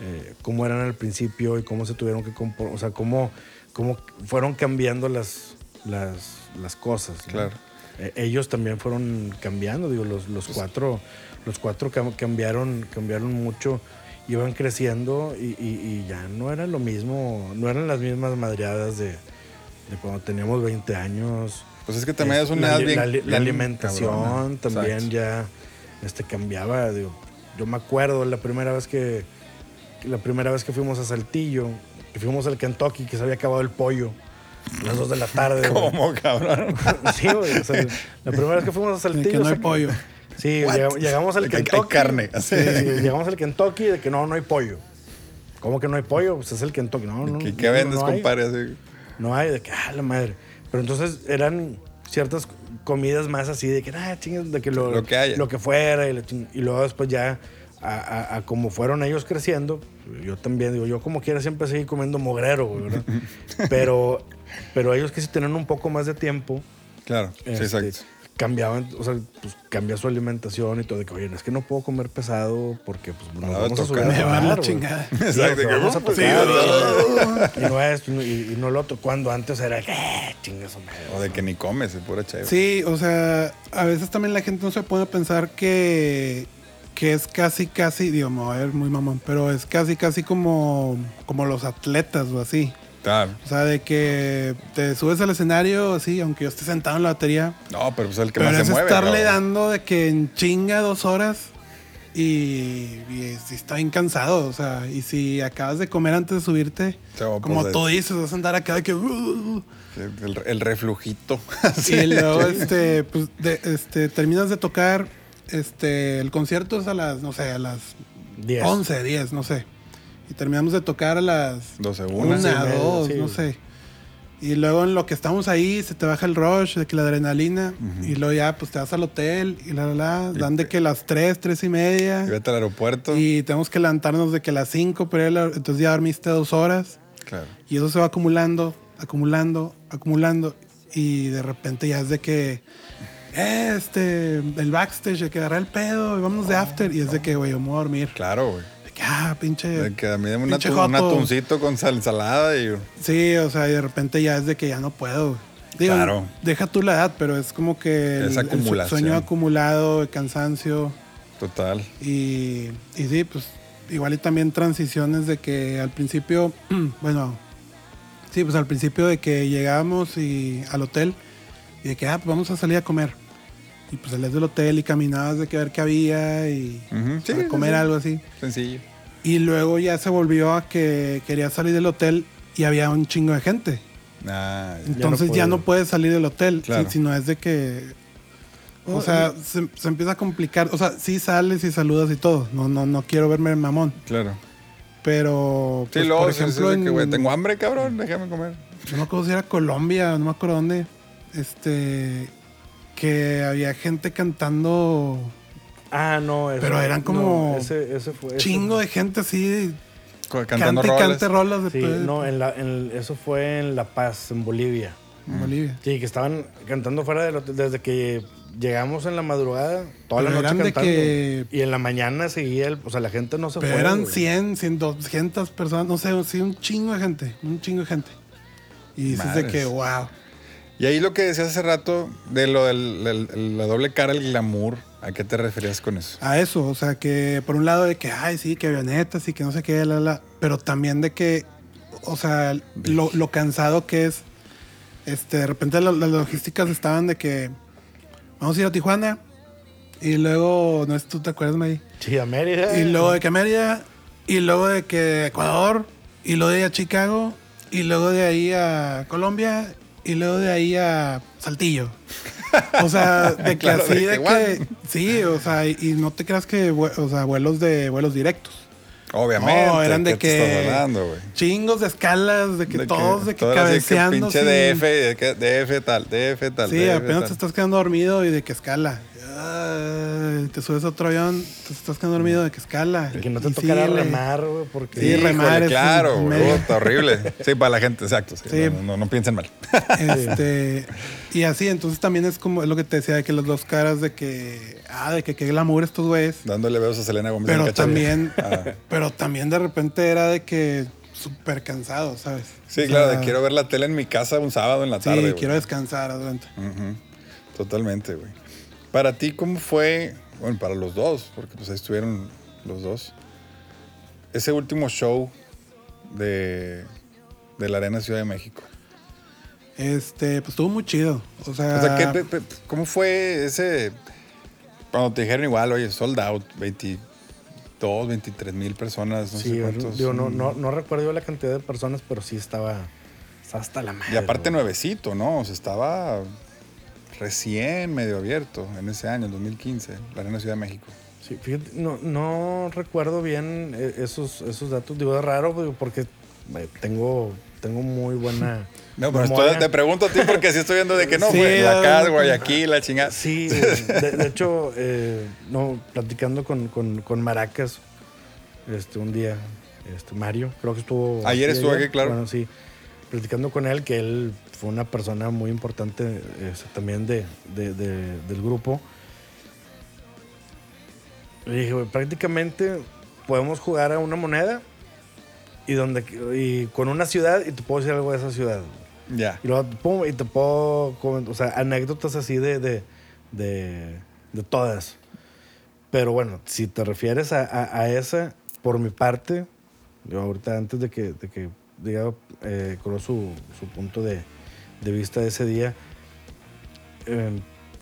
eh, cómo eran al principio y cómo se tuvieron que comportar, o sea, cómo, cómo fueron cambiando las, las, las cosas. ¿no? Claro. Eh, ellos también fueron cambiando, digo, los, los cuatro, los cuatro cam- cambiaron, cambiaron mucho, iban creciendo y, y- y ya no era lo mismo, no eran las mismas madreadas de, de cuando teníamos 20 años. Pues es que también es una la, edad li- bien. la li- la bien alimentación cabrona. también Exacto. ya este, cambiaba. digo, yo me acuerdo la primera vez que, la primera vez que fuimos a Saltillo, que fuimos al Kentucky, que se había acabado el pollo. a Las dos de la tarde. ¿Cómo, cabrón? Sí, güey. o sea, la primera vez que fuimos a Saltillo. que no hay pollo. Sí, llegamos, llegamos al que hay Kentucky. carne, Sí, sí, llegamos al Kentucky de que no, no hay pollo. ¿Cómo que no hay pollo? Pues es el Kentucky. No, no. ¿Qué, qué no, vendes, no hay. compadre? Así. No hay, de que, ah, la madre. Pero entonces eran ciertas comidas más así, de que, ah, chingas, de que lo, Lo que haya. lo que fuera. Y, ching- y luego después ya, a, a- a como fueron ellos creciendo, yo también, digo, yo como quiera siempre seguí comiendo mogrero, ¿verdad? pero, pero ellos que sí tenían un poco más de tiempo, Claro, sí, este, exacto. Cambiaban, o sea, pues cambia su alimentación y todo, de que, oye, es que no puedo comer pesado porque pues nos va a vamos a subir tocar. a Me va tocar, la chingada. Sí, Exacto, que, vamos a tocar, sí, y, y no y, y no lo otro. Cuando antes era que, eh, chingas, hombre. O de que ni comes, es pura chévere. Sí, o sea, a veces también la gente no se a pensar que, que es casi, casi, digo, me voy a ver muy mamón, pero es casi, casi como, como los atletas o así. Claro. O sea, de que te subes al escenario, así, aunque yo esté sentado en la batería, No, pero pues el que pero más es se mueve. estarle dando de que en chinga dos horas y, y si está bien cansado, o sea, y si acabas de comer antes de subirte, o, como pues, tú dices, vas a andar acá de que... "Uh, El, el reflujito. Y luego, este, pues, de- este, terminas de tocar, este, el concierto es a las, no sé, a las Diez. 11, 10, no sé. Y terminamos de tocar a las 12, una, una. Dos, sí. no sé. Y luego en lo que estamos ahí, se te baja el rush, de que la adrenalina, y luego ya, pues te vas al hotel, y la, la, la, Y dan de que las 3, 3 y Y media, vete al aeropuerto. y tenemos que levantarnos de que las 5, pero ya entonces ya dormiste dos horas. Claro. Y eso se va acumulando, acumulando, acumulando. Y de repente ya es de que, eh, este, el backstage, de que el pedo, y vámonos de after. Y es de que, güey, yo me voy a dormir. Claro, güey. Que, ah, pinche. De que a mí dame una un atuncito con sal ensalada y. Sí, o sea, y de repente ya es de que ya no puedo. Digo, Claro. deja tú la edad, pero es como que el, el sueño acumulado, el cansancio. Total. Y, y sí, pues igual y también transiciones de que al principio, bueno, sí, pues al principio de que llegábamos y, al hotel y de que, ah, pues vamos a salir a comer. Y pues salías del hotel y caminabas de que ver qué había y sí, para comer sí. algo así. Sencillo. Y luego ya se volvió a que quería salir del hotel y había un chingo de gente. Ah, ya. Entonces ya no, puede. puedes salir del hotel, Claro. si- sino es de que... O Oh, sea, se, se empieza a complicar. O sea, sí sales y saludas y todo. No, no, no quiero verme mamón. Claro. Pero, Sí, pues, luego, por ejemplo, de que, güey, en- tengo hambre, cabrón, déjame comer. no me acuerdo si era Colombia, no me acuerdo dónde, este, que había gente cantando, Ah, no. eso- Pero eran como no, ese, ese fue. ese- chingo de gente así, Cantando cante y roles. cante rolas de Sí, todo- no, en la, en- eso fue en La Paz, en Bolivia. en Bolivia. Sí, que estaban cantando fuera del hotel desde que llegamos en la madrugada, toda la Pero noche eran de cantando. que- Y en la mañana seguía el, o sea, la gente no se Pero fue. eran güey. 100, 100, 200 personas, no sé, sí, un chingo de gente, un chingo de gente. Y dices de que, wow. Y ahí lo que decías hace rato de lo del el- la doble cara, el glamour, ¿a qué te referías con eso? A eso, o sea, que por un lado de que, ay, sí, que avionetas y que no sé qué, la, la, pero también de que, o sea, lo, lo cansado que es, este, de repente lo- las logísticas estaban de que vamos a ir a Tijuana y luego, no sé, tú te acuerdas, May, Sí, a Mérida. y luego de que a Mérida y luego de que Ecuador y luego de ahí a Chicago y luego de ahí a Colombia y luego de ahí a Saltillo. O sea, de que Claro, así de de que, que, sí, o sea, y, no te creas que, o sea, vuelos de vuelos directos. Obviamente. No, eran de ¿qué te que hablando, chingos de escalas, de que De todos de que así que cabeceando. pinche sin- DF, de que DF tal, DF tal. Sí, DF apenas tal. te estás quedando dormido y de que escala. Ah, y te subes a otro avión, te estás quedando dormido de que escala. Y que no te síguele. remar, güey, porque... Sí, Híjole, remar es claro, un güey, medio. puta, horrible. Sí, para la gente, exacto. sí, Sí. No, no, no piensen mal. Este, y así, entonces también es como es lo que te decía de que las dos caras de que, ah, de que qué glamour estos güeyes. Dándole besos a Selena Gómez. en Pero el cachete. también, Ah. pero también de repente era de que súper cansado, ¿sabes? Sí, O claro, sea, de quiero ver la tele en mi casa un sábado en la Sí, tarde. güey. quiero descansar, adelante. Ujú. Totalmente, güey. Para ti, ¿cómo fue? Bueno, para los dos, porque pues ahí estuvieron los dos. Ese último show de, de la Arena Ciudad de México. Este, pues estuvo muy chido. O sea, O sea, ¿qué- pe- pe- ¿cómo fue ese? Cuando te dijeron igual, oye, sold out, 22, 23 mil personas, no Sí, sé cuántos. digo, no, no, no recuerdo la cantidad de personas, pero sí estaba, estaba hasta la madre. Y aparte nuevecito, ¿no? O sea, estaba recién medio abierto en ese año, en 2015, la Arena Ciudad de México. Sí, fíjate, no, no recuerdo bien eh, esos, esos datos. Digo, es raro digo, porque eh, tengo, tengo muy buena. No, pero estoy- te pregunto a ti porque sí estoy viendo de que no, Sí, ah, CAD, Guayaquil, la chingada. Sí, de, de hecho, eh, no, platicando con, con, con Maracas, este, un día, este, Mario, creo que estuvo. Ayer sí, estuvo aquí, claro. Bueno, sí, platicando con él, que él fue una persona muy importante este, también de, de- de- del grupo. Le dije, güey, prácticamente podemos jugar a una moneda y, donde, y con una ciudad y te puedo decir algo de esa ciudad. Ya. Y luego, pum, y te puedo o sea, anécdotas así de, de, de, de todas. Pero bueno, si te refieres a, a- a esa, por mi parte, yo ahorita antes de que, de que diga eh, su, su punto de, de vista de ese día, eh,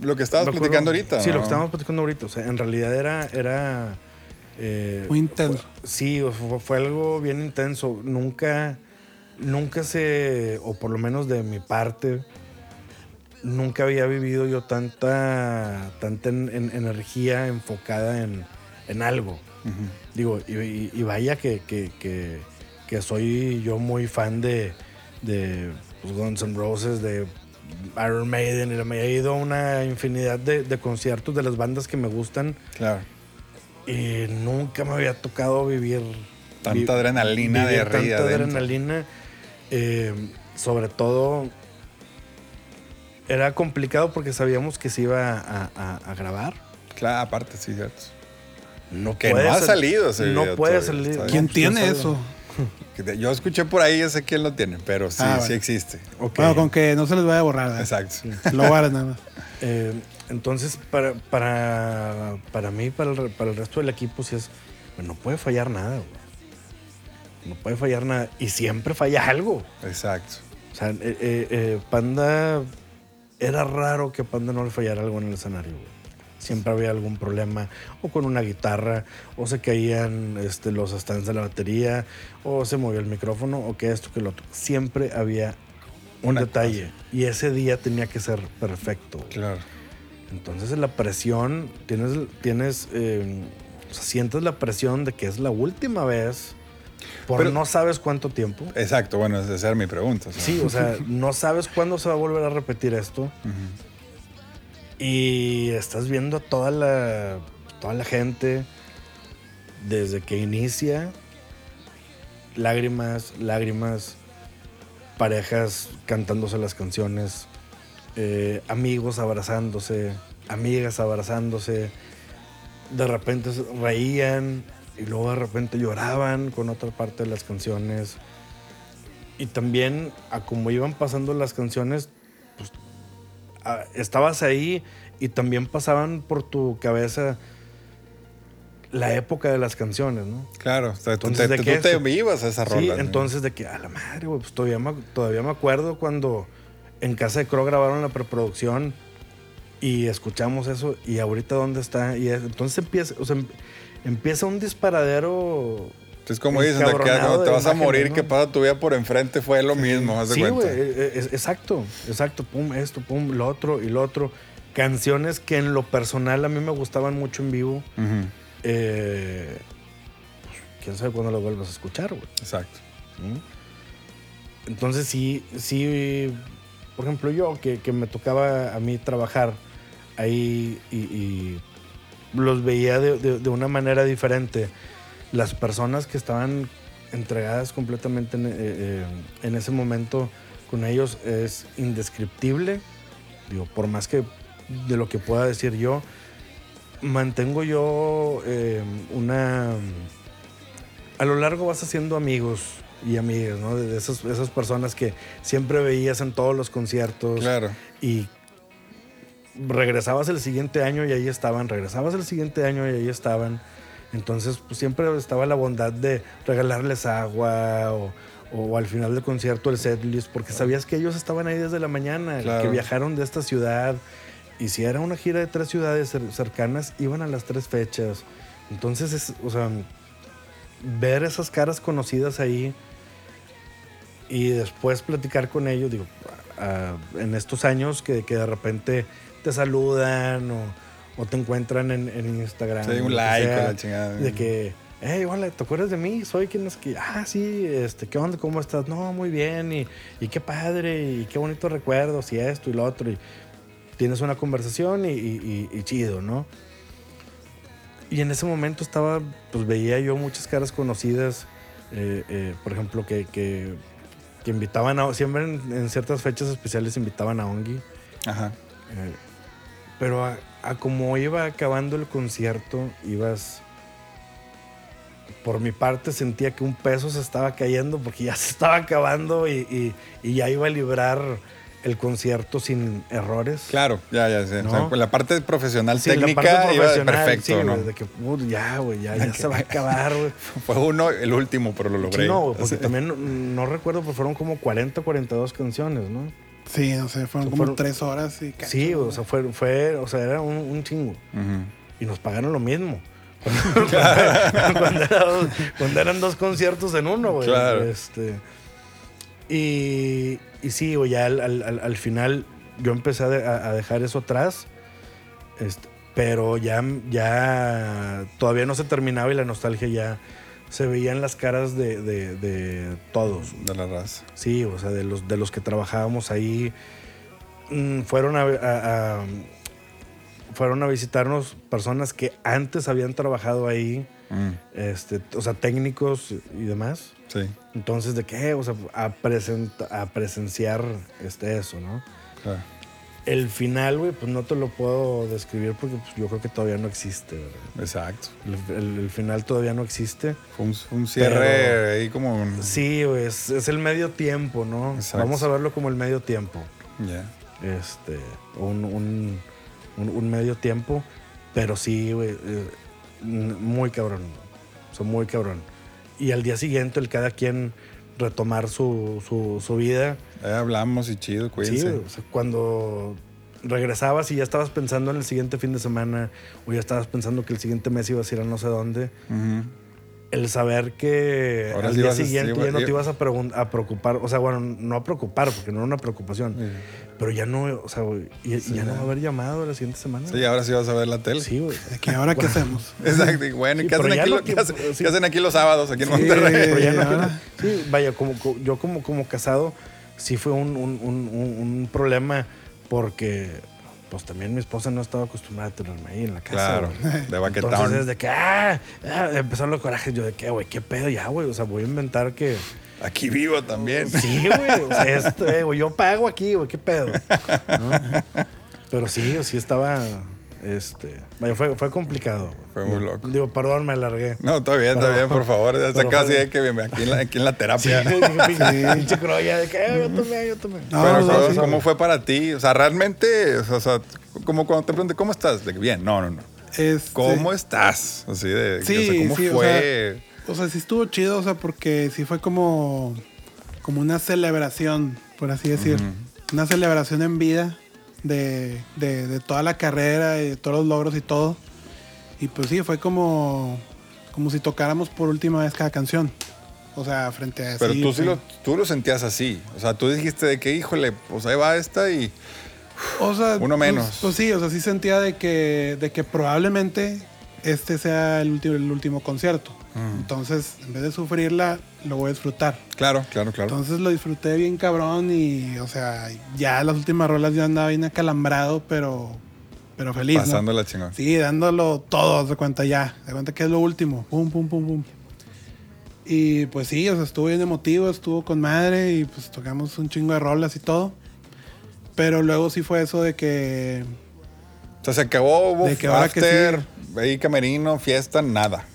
Lo que estabas acuerdo- platicando ahorita. Sí, lo que estábamos platicando ahorita. O sea, en realidad era. era eh, Muy intenso. fue- sí, fue, fue algo bien intenso. Nunca. Nunca se. O por lo menos de mi parte. Nunca había vivido yo tanta. Tanta en- en- energía enfocada en, en algo. Digo, y, y- y vaya que, que- que- que soy yo muy fan de, de pues, Guns N' Roses, de Iron Maiden, y me he ido a una infinidad de, de conciertos de las bandas que me gustan Claro. y nunca me había tocado vivir Tanta adrenalina de tanta ría adentro. adrenalina. Eh, sobre todo era complicado porque sabíamos que se iba a, a- a grabar. Claro, aparte, sí, cierto. No Que puede no ha sal- salido ese No video puede todavía, salir. ¿Quién No, tiene no eso? Yo escuché por ahí, ese quién lo tiene, pero sí, Ah, sí bueno. existe. Ok. Bueno, con que no se les vaya a borrar. ¿verdad? Exacto. Lo guardas nada más. Eh, entonces, para, para, para mí, para el, para el resto del equipo, sí es. pues, no puede fallar nada, güey. No puede fallar nada. Y siempre falla algo. Exacto. O sea, eh, eh, Panda. Era raro que a Panda no le fallara algo en el escenario, güey. Siempre había algún problema, o con una guitarra, o se caían este, los stands de la batería, o se movió el micrófono, o que esto, que lo otro. Siempre había un Una detalle. Y ese día tenía que ser perfecto. Claro. Entonces la presión, tienes, tienes eh, o sea, sientes la presión de que es la última vez por Pero- no sabes cuánto tiempo. Exacto, bueno, esa era mi pregunta. o sea. Sí, o sea, no sabes cuándo se va a volver a repetir esto. Y estás viendo a toda la, toda la gente desde que inicia, lágrimas, lágrimas, parejas cantándose las canciones, eh, amigos abrazándose, amigas abrazándose, de repente reían y luego de repente lloraban con otra parte de las canciones. Y también, a como iban pasando las canciones, estabas ahí y también pasaban por tu cabeza la época de las canciones, ¿no? Claro, o sea, tú, Entonces, te, ¿de tú te vivas a esa rola. Sí, entonces de que, a la madre, güey, pues todavía me, todavía me acuerdo cuando en casa de Crow grabaron la preproducción y escuchamos eso y ahorita dónde está y es- entonces empieza, o sea, em- empieza un disparadero. Es como dicen, de que cuando te vas a morir, ¿no? que pasa tu vida por enfrente, fue lo mismo, haz de Sí, cuenta. eh, eh, es- exacto, exacto, pum, esto, pum, lo otro y lo otro. Canciones que en lo personal a mí me gustaban mucho en vivo. Eh, pues, quién sabe cuándo lo vuelvas a escuchar, güey. Exacto. Entonces sí, sí, por ejemplo yo que, que me tocaba a mí trabajar ahí y, y los veía de, de- de una manera diferente. Las personas que estaban entregadas completamente en, eh, eh, en ese momento con ellos es indescriptible. Digo, por más que de lo que pueda decir yo, mantengo yo eh, una... A lo largo vas haciendo amigos y amigas, ¿no? De esas, esas personas que siempre veías en todos los conciertos Claro. y regresabas el siguiente año y ahí estaban, regresabas el siguiente año y ahí estaban. Entonces, pues siempre estaba la bondad de regalarles agua o, o al final del concierto el setlist, porque sabías que ellos estaban ahí desde la mañana, Claro. que viajaron de esta ciudad. Y si era una gira de tres ciudades cer- cercanas, iban a las tres fechas. Entonces, es, o sea, ver esas caras conocidas ahí y después platicar con ellos, digo, en estos años que, que de repente te saludan o, o te encuentran en, en Instagram. Sí, un like sea, la chingada. De que, hey, hola, ¿te acuerdas de mí? Soy quien es que, ah, sí, este, ¿qué onda? ¿Cómo estás? No, muy bien, y, y qué padre, y qué bonitos recuerdos, y esto y lo otro. Y tienes una conversación y, y- y- y chido, ¿no? Y en ese momento estaba, pues veía yo muchas caras conocidas, eh, eh, por ejemplo, que, que, que invitaban a, siempre en, en ciertas fechas especiales invitaban a Ongi. Ajá. Eh, pero a, a como iba acabando el concierto, ibas. Por mi parte sentía que un peso se estaba cayendo porque ya se estaba acabando y, y- y ya iba a librar el concierto sin errores. Claro, ya, ya pues la parte profesional Sí, la técnica iba perfecto, sí, ¿no? de que, "Put, ya, güey, ya, ya se va a acabar, güey. Fue uno, el último, pero lo logré. Sí, no, porque también no, no recuerdo, pero fueron como 40 o 42 canciones, ¿no? Sí, no sé, fueron como fueron- tres horas y cacho, Sí, o sea, fue, fue, o sea, era un, un chingo. Y nos pagaron lo mismo. cuando, cuando era dos- cuando eran dos conciertos en uno, güey. Claro. Este, y, y sí, güey, ya al, al- al- al final yo empecé a, de- a- a dejar eso atrás. Este, pero ya, ya todavía no se terminaba y la nostalgia ya se veía en las caras de, de- de todos. De la raza. Sí, o sea, de los, de los que trabajábamos ahí, mm, fueron a, a- a- fueron a visitarnos personas que antes habían trabajado ahí, Mm, este, o sea, técnicos y demás. sí. Entonces, ¿de qué? O sea, a, present- a presenciar este, eso, ¿no? Claro. El final, güey, pues no te lo puedo describir porque pues, yo creo que todavía no existe, ¿verdad? Exacto. El, el- el final todavía no existe. Fue un, cierre Pero- ahí como. un- Sí, güey, es, es el medio tiempo, ¿no? Exacto. Vamos a verlo como el medio tiempo. Ya. este, un, un, un- medio tiempo, pero sí, güey, eh, muy cabrón, o sea, muy cabrón. Y al día siguiente, el cada quien retomar su, su, su vida. Ahí hablamos y chido, Sí, cuídense. güey, o sea, cuando regresabas y ya estabas pensando en el siguiente fin de semana, o ya estabas pensando que el siguiente mes ibas a ir a no sé dónde, el saber que Ahora al sí día a- siguiente sí, ya no te ibas a preocupar, o sea, bueno, no a preocupar, porque no era una preocupación, pero ya no, o sea, güey, y, y Sí, ya no va a haber llamado la siguiente semana. Sí, ahora sí vas a ver la tele. Sí, güey. ¿De que ahora qué hacemos? Exacto. Y bueno, ¿y Sí, qué, hacen aquí, lo que- qué hacen- sí. qué hacen aquí los sábados, aquí en Sí, Monterrey? Pero ya no- sí, vaya, como, yo como, como casado, sí fue un, un- un- un- un problema porque pues también mi esposa no estaba acostumbrada a tenerme ahí en la casa. Claro, güey. de Entonces baquetón. desde que ah, ah, empezaron los corajes, yo de que, güey, qué pedo ya, güey. O sea, voy a inventar que. Aquí vivo también. Sí, güey. O sea, esto, eh, güey, yo pago aquí, güey, qué pedo. ¿No? Pero sí, sí estaba. Este. Fue, fue complicado. güey. Fue muy loco. Digo, perdón, me alargué. No, está bien, está bien, por favor. Así fue- de que aquí en la, aquí en la Sí, terapia. dije, pinche croya, de que yo tomé, yo tomé. No, Pero no, ¿cómo, sí. cómo fue para ti? O sea, realmente, o sea, como cuando te pregunté, ¿cómo estás? De que, bien, no, no, no. Este, ¿Cómo estás? Así de, Sí, o sea, ¿cómo sí, o fue? O sea, sí estuvo chido, o sea, porque sí fue como, como una celebración, por así decir. Una celebración en vida de, de- de toda la carrera y de todos los logros y todo. Y pues sí, fue como, como si tocáramos por última vez cada canción. O sea, frente a Pero sí, tú sí lo, tú lo sentías así. O sea, tú dijiste de que, híjole, pues ahí va esta y... O sea, Uno pues- menos. Pues, sí, o sea, sí sentía de que, de que probablemente este sea el último, el último concierto. Entonces, en vez de sufrirla, lo voy a disfrutar. Claro, claro, claro. Entonces lo disfruté bien cabrón y, o sea, ya las últimas rolas ya andaba bien acalambrado, pero pero feliz. ¿no? Pasándola chingón. Sí, dándolo todo, de cuenta ya. De cuenta que es lo último. Pum, pum, pum, pum. Y pues sí, o sea, estuvo bien emotivo, estuvo con madre y pues tocamos un chingo de rolas y todo. Pero luego sí fue eso de que. O sea, se acabó, hubo De que ahora que after, ahí camerino, fiesta, nada.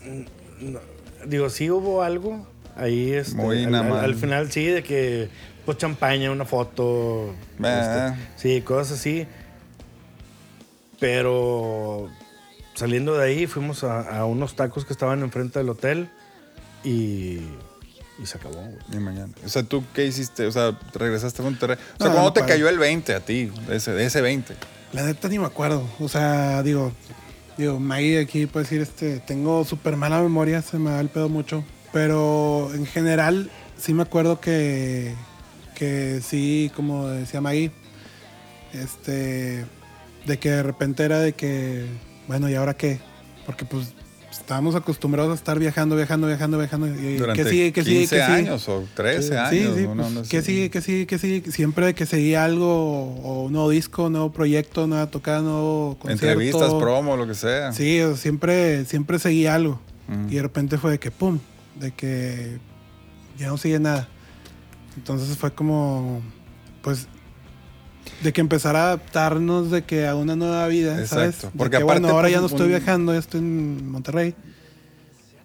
Digo, sí hubo algo ahí. Este, Muy al, nada al- al final sí, de que pues champaña, una foto. Ah. este, sí, cosas así. Pero saliendo de ahí fuimos a, a unos tacos que estaban enfrente del hotel y, y se acabó. güey. Y mañana. O sea, ¿tú qué hiciste? O sea, regresaste a Monterrey. O sea, No, ¿cuándo no te cayó el 20 a ti? De ese, de ese 20. La neta ni me acuerdo. O sea, digo, digo, Maggie aquí puede decir, este, tengo súper mala memoria, se me da el pedo mucho. Pero en general sí me acuerdo que, que sí, como decía Maggie, este, de que de repente era de que, bueno, ¿y ahora qué? Porque pues estábamos acostumbrados a estar viajando, viajando, viajando, viajando. Y, Durante ¿Qué sigue? ¿Qué 15 sigue? ¿Qué sigue? años o 13 Sí, años. sí, ¿no? pues, No, no ¿Qué sé. sigue? ¿Qué sigue? ¿Qué sigue? Siempre que seguía algo, o un nuevo disco, nuevo proyecto, nueva tocada, nuevo concierto. Entrevistas, promo, lo que sea. Sí, o siempre, siempre seguía algo. Mm. Y de repente fue de que, pum, de que ya no sigue nada. Entonces fue como, pues, de que empezar a adaptarnos de que a una nueva vida, ¿sabes? Exacto, porque que, bueno, aparte, ahora pues, ya no estoy un- viajando, ya estoy en Monterrey.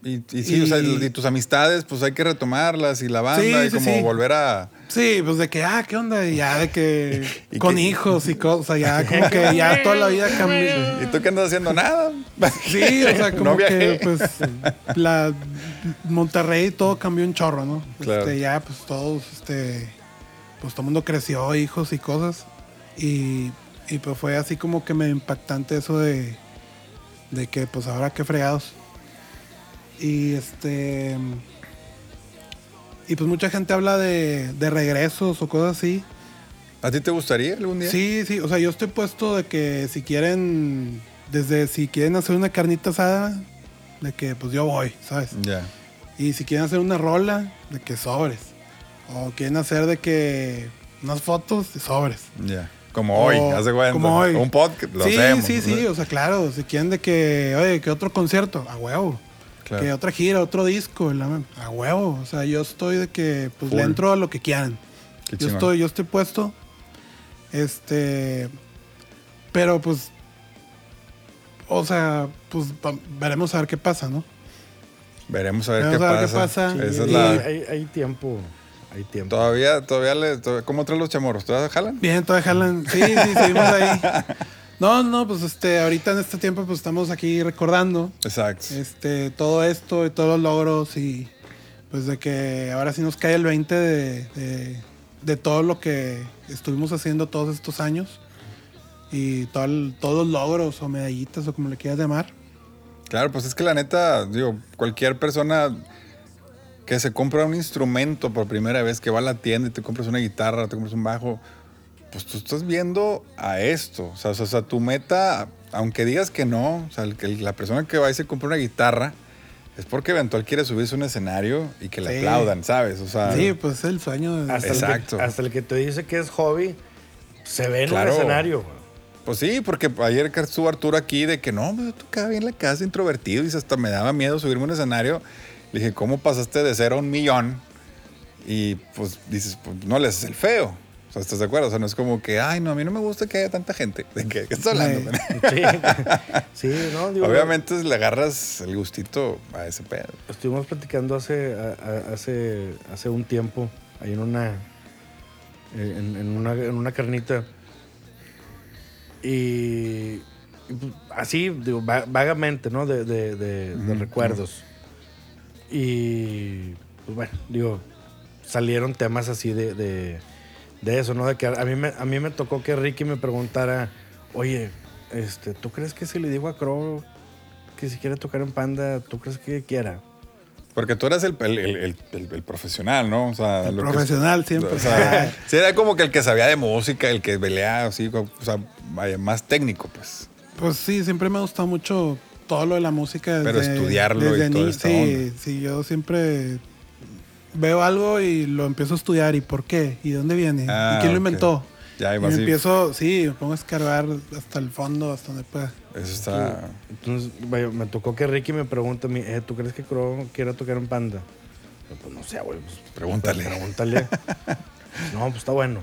Y, y sí, o sea, Y- tus amistades, pues hay que retomarlas y la banda Sí, y sí, como sí. volver a. Sí, pues de que, ah, ¿qué onda? Y ya de que ¿Y con hijos y cosas, ya como que ya toda la vida cambió. ¿Y tú qué andas haciendo? Nada. Sí, o sea, como No que pues la Monterrey todo cambió un chorro, ¿no? Claro. Este, ya pues todos, este, pues todo el mundo creció, hijos y cosas. Y, y pues fue así como que me impactante eso de, de que pues ahora qué fregados. Y este... Y pues mucha gente habla de, de regresos o cosas así. ¿A ti te gustaría algún día? Sí, sí, o sea, yo estoy puesto de que si quieren, desde si quieren hacer una carnita asada, de que pues yo voy, ¿sabes? Ya. Y si quieren hacer una rola, de que sobres. O quieren hacer de que unas fotos, de sobres. Ya. Como hoy, O- de cuenta. como hoy. Un podcast, lo sí, hacemos. sí, sí, o sea, claro, si quieren de que, oye, que otro concierto, a huevo. Claro. Que otra gira, otro disco, a huevo. O sea, yo estoy de que pues le entro a lo que quieran. Qué Yo chingón. estoy, yo estoy puesto. Este. Pero pues. O sea, pues veremos a ver qué pasa, ¿no? Veremos a ver, Veremos qué, a ver qué pasa. pasa. Esa es Y- la. Hay, hay tiempo. Hay tiempo. Todavía, todavía le. todavía- ¿Cómo traen los chamorros? ¿Todavía jalan? Bien, todavía jalan. Sí, sí, seguimos ahí. No, no, pues este, ahorita en este tiempo pues estamos aquí recordando Exacto. este, todo esto y todos los logros y pues de que ahora sí nos cae el 20 de, de, de todo lo que estuvimos haciendo todos estos años y todo el- todos los logros o medallitas o como le quieras llamar. Claro, pues es que la neta, digo, cualquier persona que se compra un instrumento por primera vez, que va a la tienda y te compras una guitarra, te compras un bajo, pues tú estás viendo a esto. O sea, o sea, tu meta, aunque digas que no, o sea, el que la persona que va y se compra una guitarra es porque eventual quiere subirse a un escenario y que le Sí. aplaudan, ¿sabes? O sea, Sí, pues es el sueño. de- Hasta, El Exacto. que, hasta el que te dice que es hobby, se ve en Claro. un escenario. Pues sí, porque ayer estuvo Arturo aquí de que no, pues, tú quedaba bien en la casa introvertido y hasta me daba miedo subirme a un escenario. Le dije, ¿cómo pasaste de cero a un millón? Y pues dices, pues no le haces el feo. O sea, ¿estás de acuerdo? O sea, no es como que, ay, no, a mí no me gusta que haya tanta gente. ¿De qué, ¿Qué estás hablando? Sí. Sí, no, digo, Obviamente le agarras el gustito a ese pedo. Estuvimos platicando hace, a- a- hace, hace un tiempo, ahí en una, en, en una, en una carnita. Y, y, pues, así, digo, va- vagamente, ¿no? De, de- de- de recuerdos. Y, pues bueno, digo, salieron temas así de, de, de eso, ¿no? De que a mí, me, a mí me tocó que Ricky me preguntara, oye, este, ¿tú crees que si le digo a Crow que si quiere tocar en Panda, ¿tú crees que quiera? Porque tú eras el, el, el- el- el profesional, ¿no? O sea, El lo que- profesional siempre. O sea, sí, era como que el que sabía de música, el que peleaba, así, o sea, más técnico, pues. Pues sí, siempre me ha gustado mucho todo lo de la música. Pero desde- estudiarlo y desde esta Sí, sí, yo siempre veo algo y lo empiezo a estudiar. ¿Y por qué? ¿Y de dónde viene? Ah, ¿Y quién lo inventó? Ya Y me empiezo, sí, me pongo a escarbar hasta el fondo, hasta donde pueda. Eso está. Entonces, vaya, me tocó que Ricky me pregunta a mí, eh, ¿tú crees que Crow quiera tocar en Panda? Yo, pues no sé, güey. Pues, Pregúntale. pues, pregúntale. no, pues está bueno.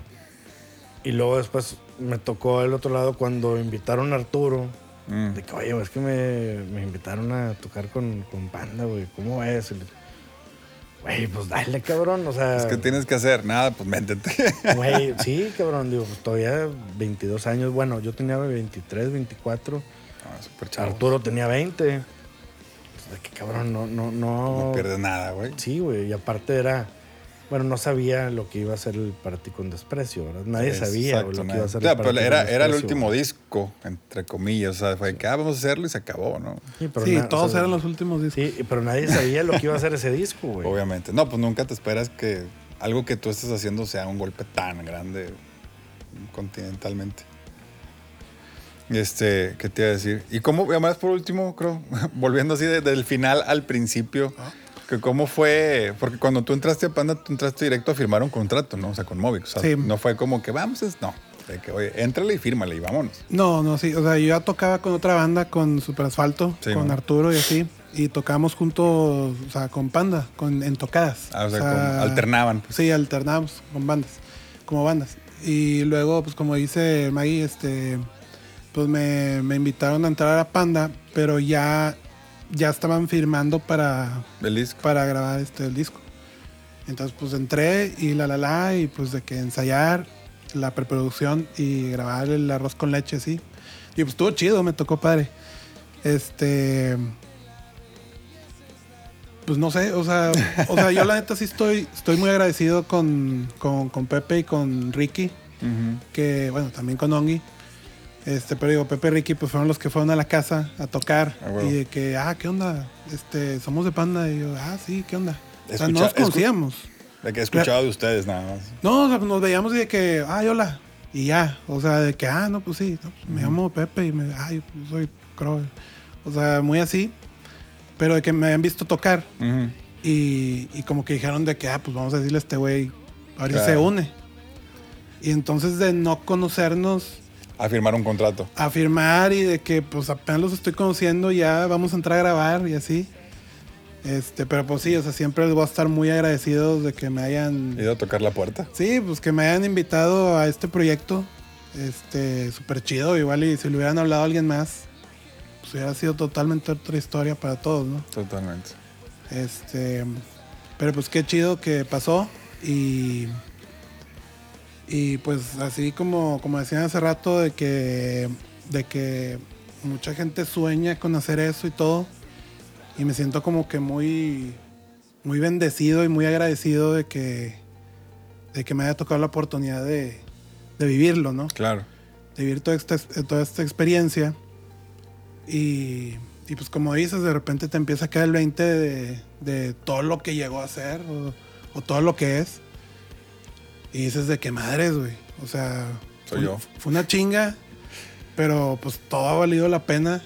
Y luego después me tocó el otro lado cuando invitaron a Arturo. Mm. De que, oye, es que me, me invitaron a tocar con, con Panda, güey. ¿Cómo le- Güey, pues dale, cabrón. O sea, Es que tienes que hacer nada, pues métete. güey, sí, cabrón. Digo, pues todavía 22 años. Bueno, yo tenía 23, 24. No, súper chavo. Arturo tenía 20. Pues, de que cabrón, no, no, no. No pierdes nada, güey. Sí, güey. Y aparte era. Bueno, no sabía lo que iba a ser el Para ti con desprecio, ¿verdad? Nadie sabía lo que iba a ser O sea, el pero era, con era el último disco, entre comillas. O sea, fue que ah, vamos a hacerlo y se acabó, ¿no? Sí, pero sí, na- o todos sea, eran los últimos discos. Sí, pero nadie sabía lo que iba a ser ese disco, güey. Obviamente. No, pues nunca te esperas que algo que tú estés haciendo sea un golpe tan grande continentalmente. Este, ¿qué te iba a decir? Y cómo, además por último, creo, volviendo así de- del final al principio, que cómo fue, porque cuando tú entraste a Panda, tú entraste directo a firmar un contrato, ¿no? O sea, con Movic. O sea, Sí. no fue como que vamos, es- no. De que, oye, éntrale y fírmale y vámonos. No, no, sí. O sea, yo ya tocaba con otra banda, con Super Asfalto, Sí, con man. Arturo y así. Y tocábamos juntos, o sea, con Panda, con, en tocadas. Ah, o sea, como alternaban, pues. Sí, alternábamos con bandas, como bandas. Y luego, pues como dice Maggie, este, pues me, me invitaron a entrar a Panda, pero ya, ya estaban firmando para, El disco. para grabar este el disco. Entonces pues entré y la la la y pues de que ensayar la preproducción y grabar el arroz con leche así. Y pues estuvo chido, me tocó padre. Este pues no sé, o sea, o sea, yo la neta sí estoy estoy muy agradecido con, con, con Pepe y con Ricky, que bueno, también con Ongi. Este, pero digo, Pepe y Ricky pues fueron los que fueron a la casa a tocar Ah, y de que, ah, ¿qué onda? Este, somos de Panda y yo, ah, sí, ¿qué onda? O sea, no nos conocíamos. De que he escuchado de ustedes nada más. No, o sea, nos veíamos y de que, ay, hola. Y ya, o sea, de que, ah, no, pues sí, no, pues, me llamo Pepe y me, ay, yo soy Crow. O sea, muy así. Pero de que me habían visto tocar y, y como que dijeron de que, ah, pues vamos a decirle a este güey, a ver si se une. Y entonces de no conocernos, A firmar un contrato. a firmar y de que pues apenas los estoy conociendo, ya vamos a entrar a grabar y así. Este, pero pues sí, o sea, siempre les voy a estar muy agradecidos de que me hayan Ido a tocar la puerta. Sí, pues que me hayan invitado a este proyecto. Este, súper chido. Igual y si le hubieran hablado a alguien más, pues hubiera sido totalmente otra historia para todos, ¿no? Totalmente. Este, pero pues qué chido que pasó y y pues así como como decían hace rato de que de que mucha gente sueña con hacer eso y todo y me siento como que muy muy bendecido y muy agradecido de que de que me haya tocado la oportunidad de, de vivirlo, ¿no? Claro. de vivir toda esta, toda esta experiencia. Y, y pues como dices, de repente te empieza a caer el 20 de, de todo lo que llegó a ser o, o todo lo que es. Y dices de qué madres, güey. O sea, Soy fue, yo. fue una chinga, pero pues todo ha valido la pena.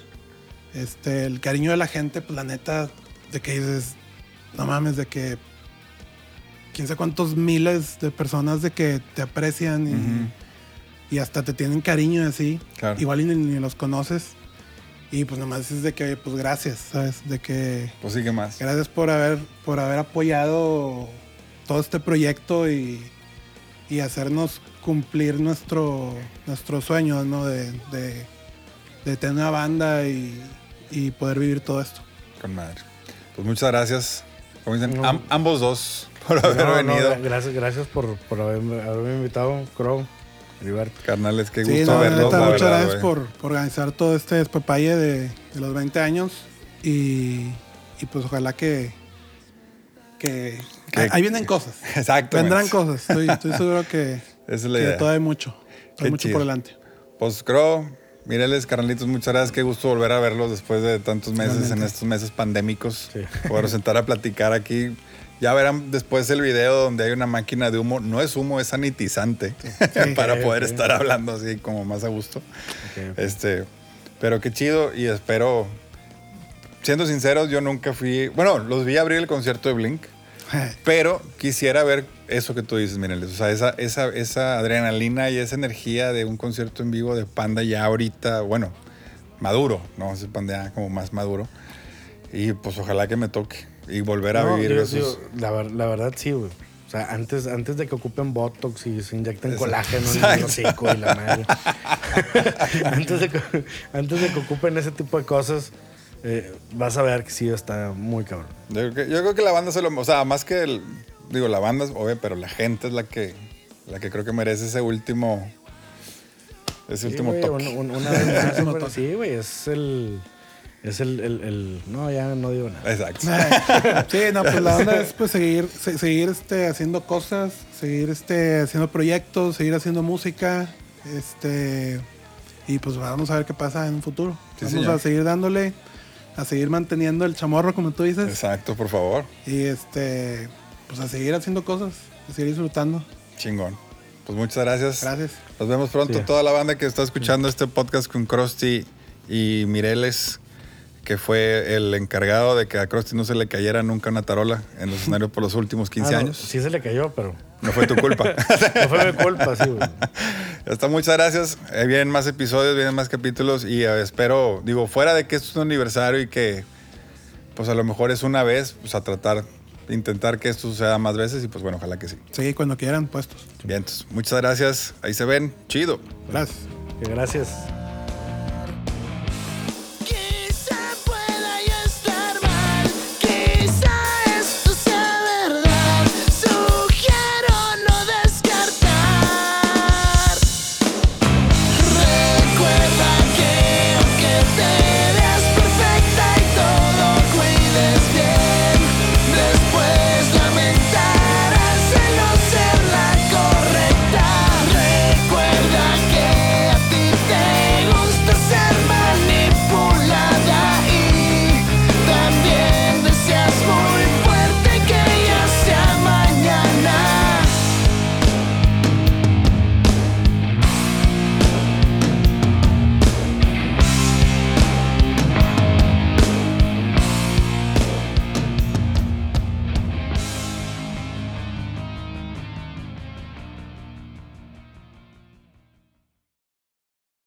Este, el cariño de la gente, pues la neta, de que dices, no mames, de que quién sabe cuántos miles de personas de que te aprecian y, y hasta te tienen cariño así. Claro. Igual y ni, ni los conoces. Y pues nomás es de que, pues gracias, ¿sabes? De que Pues sí, ¿qué más? gracias por haber, por haber apoyado todo este proyecto y, y hacernos cumplir nuestro, nuestro sueño, ¿no? De, de- de tener una banda y, y poder vivir todo esto. Con madre. Pues muchas gracias. Como dicen, No. am- ambos dos por haber No, no, venido. gracias, gracias por, por haberme, haberme invitado, Crow, Heriberto. Carnales, qué Sí, gusto no, la verlos. neta, la muchas verdad, gracias por, por organizar todo este despapalle de, de los 20 años y, y pues ojalá que, que, Que- ahí- vienen cosas. Exacto. Vendrán cosas. Estoy, estoy seguro que, es la que idea. todavía hay mucho. Hay mucho chido. por delante. Pues creo, míreles, carnalitos, muchas gracias. Qué gusto volver a verlos después de tantos meses en estos meses pandémicos. Sí. Poder sentar a platicar aquí. Ya verán después el video donde hay una máquina de humo. No es humo, es sanitizante. para poder estar hablando así como más a gusto. Este, pero qué chido y espero. Siendo sinceros, yo nunca fui. Bueno, los vi abrir el concierto de Blink. Pero quisiera ver eso que tú dices, Mireles. O sea, esa, esa, esa adrenalina y esa energía de un concierto en vivo de Panda ya ahorita, bueno, maduro, ¿no? Ese Panda ya como más maduro. Y pues ojalá que me toque y volver a No, vivir digo, esos... digo, la, la verdad sí, güey. O sea, antes, antes de que ocupen Botox y se inyecten Exacto. colágeno en el hocico y la madre. antes, de que, antes de que ocupen ese tipo de cosas, eh, vas a ver que sí está muy cabrón. Yo creo, que, yo creo que la banda se lo... O sea, más que el... Digo, la banda es obvio, pero la gente es la que, la que creo que merece ese último... Ese Sí, último güey, toque. un- un- una vez más, Último güey, toque. sí, güey, es el... Es el, el, el- No, ya no digo nada. Exacto. Sí, no, pues la onda es pues seguir, se- seguir este, haciendo cosas, seguir este, haciendo proyectos, seguir haciendo música, este, y pues vamos a ver qué pasa en un futuro. Sí, vamos señor. a seguir dándole, a seguir manteniendo el chamorro, como tú dices, Exacto, por favor. y este, pues a seguir haciendo cosas, a seguir disfrutando. Chingón. Pues muchas gracias. Gracias. Nos vemos pronto. Sí. Toda la banda que está escuchando este podcast con Krusty y Mireles, que fue el encargado de que a Krusty no se le cayera nunca una tarola en los escenarios por los últimos 15 Ah, no, años. Sí se le cayó, pero... No fue tu culpa. No fue mi culpa, sí, güey. Ya está, muchas gracias. Eh, vienen más episodios, vienen más capítulos y eh, espero, digo, fuera de que esto es un aniversario y que pues a lo mejor es una vez, pues a tratar, intentar que esto suceda más veces y pues bueno, ojalá que sí. Sí, cuando quieran, puestos. Bien, entonces, muchas gracias. Ahí se ven. Chido. Gracias. Gracias.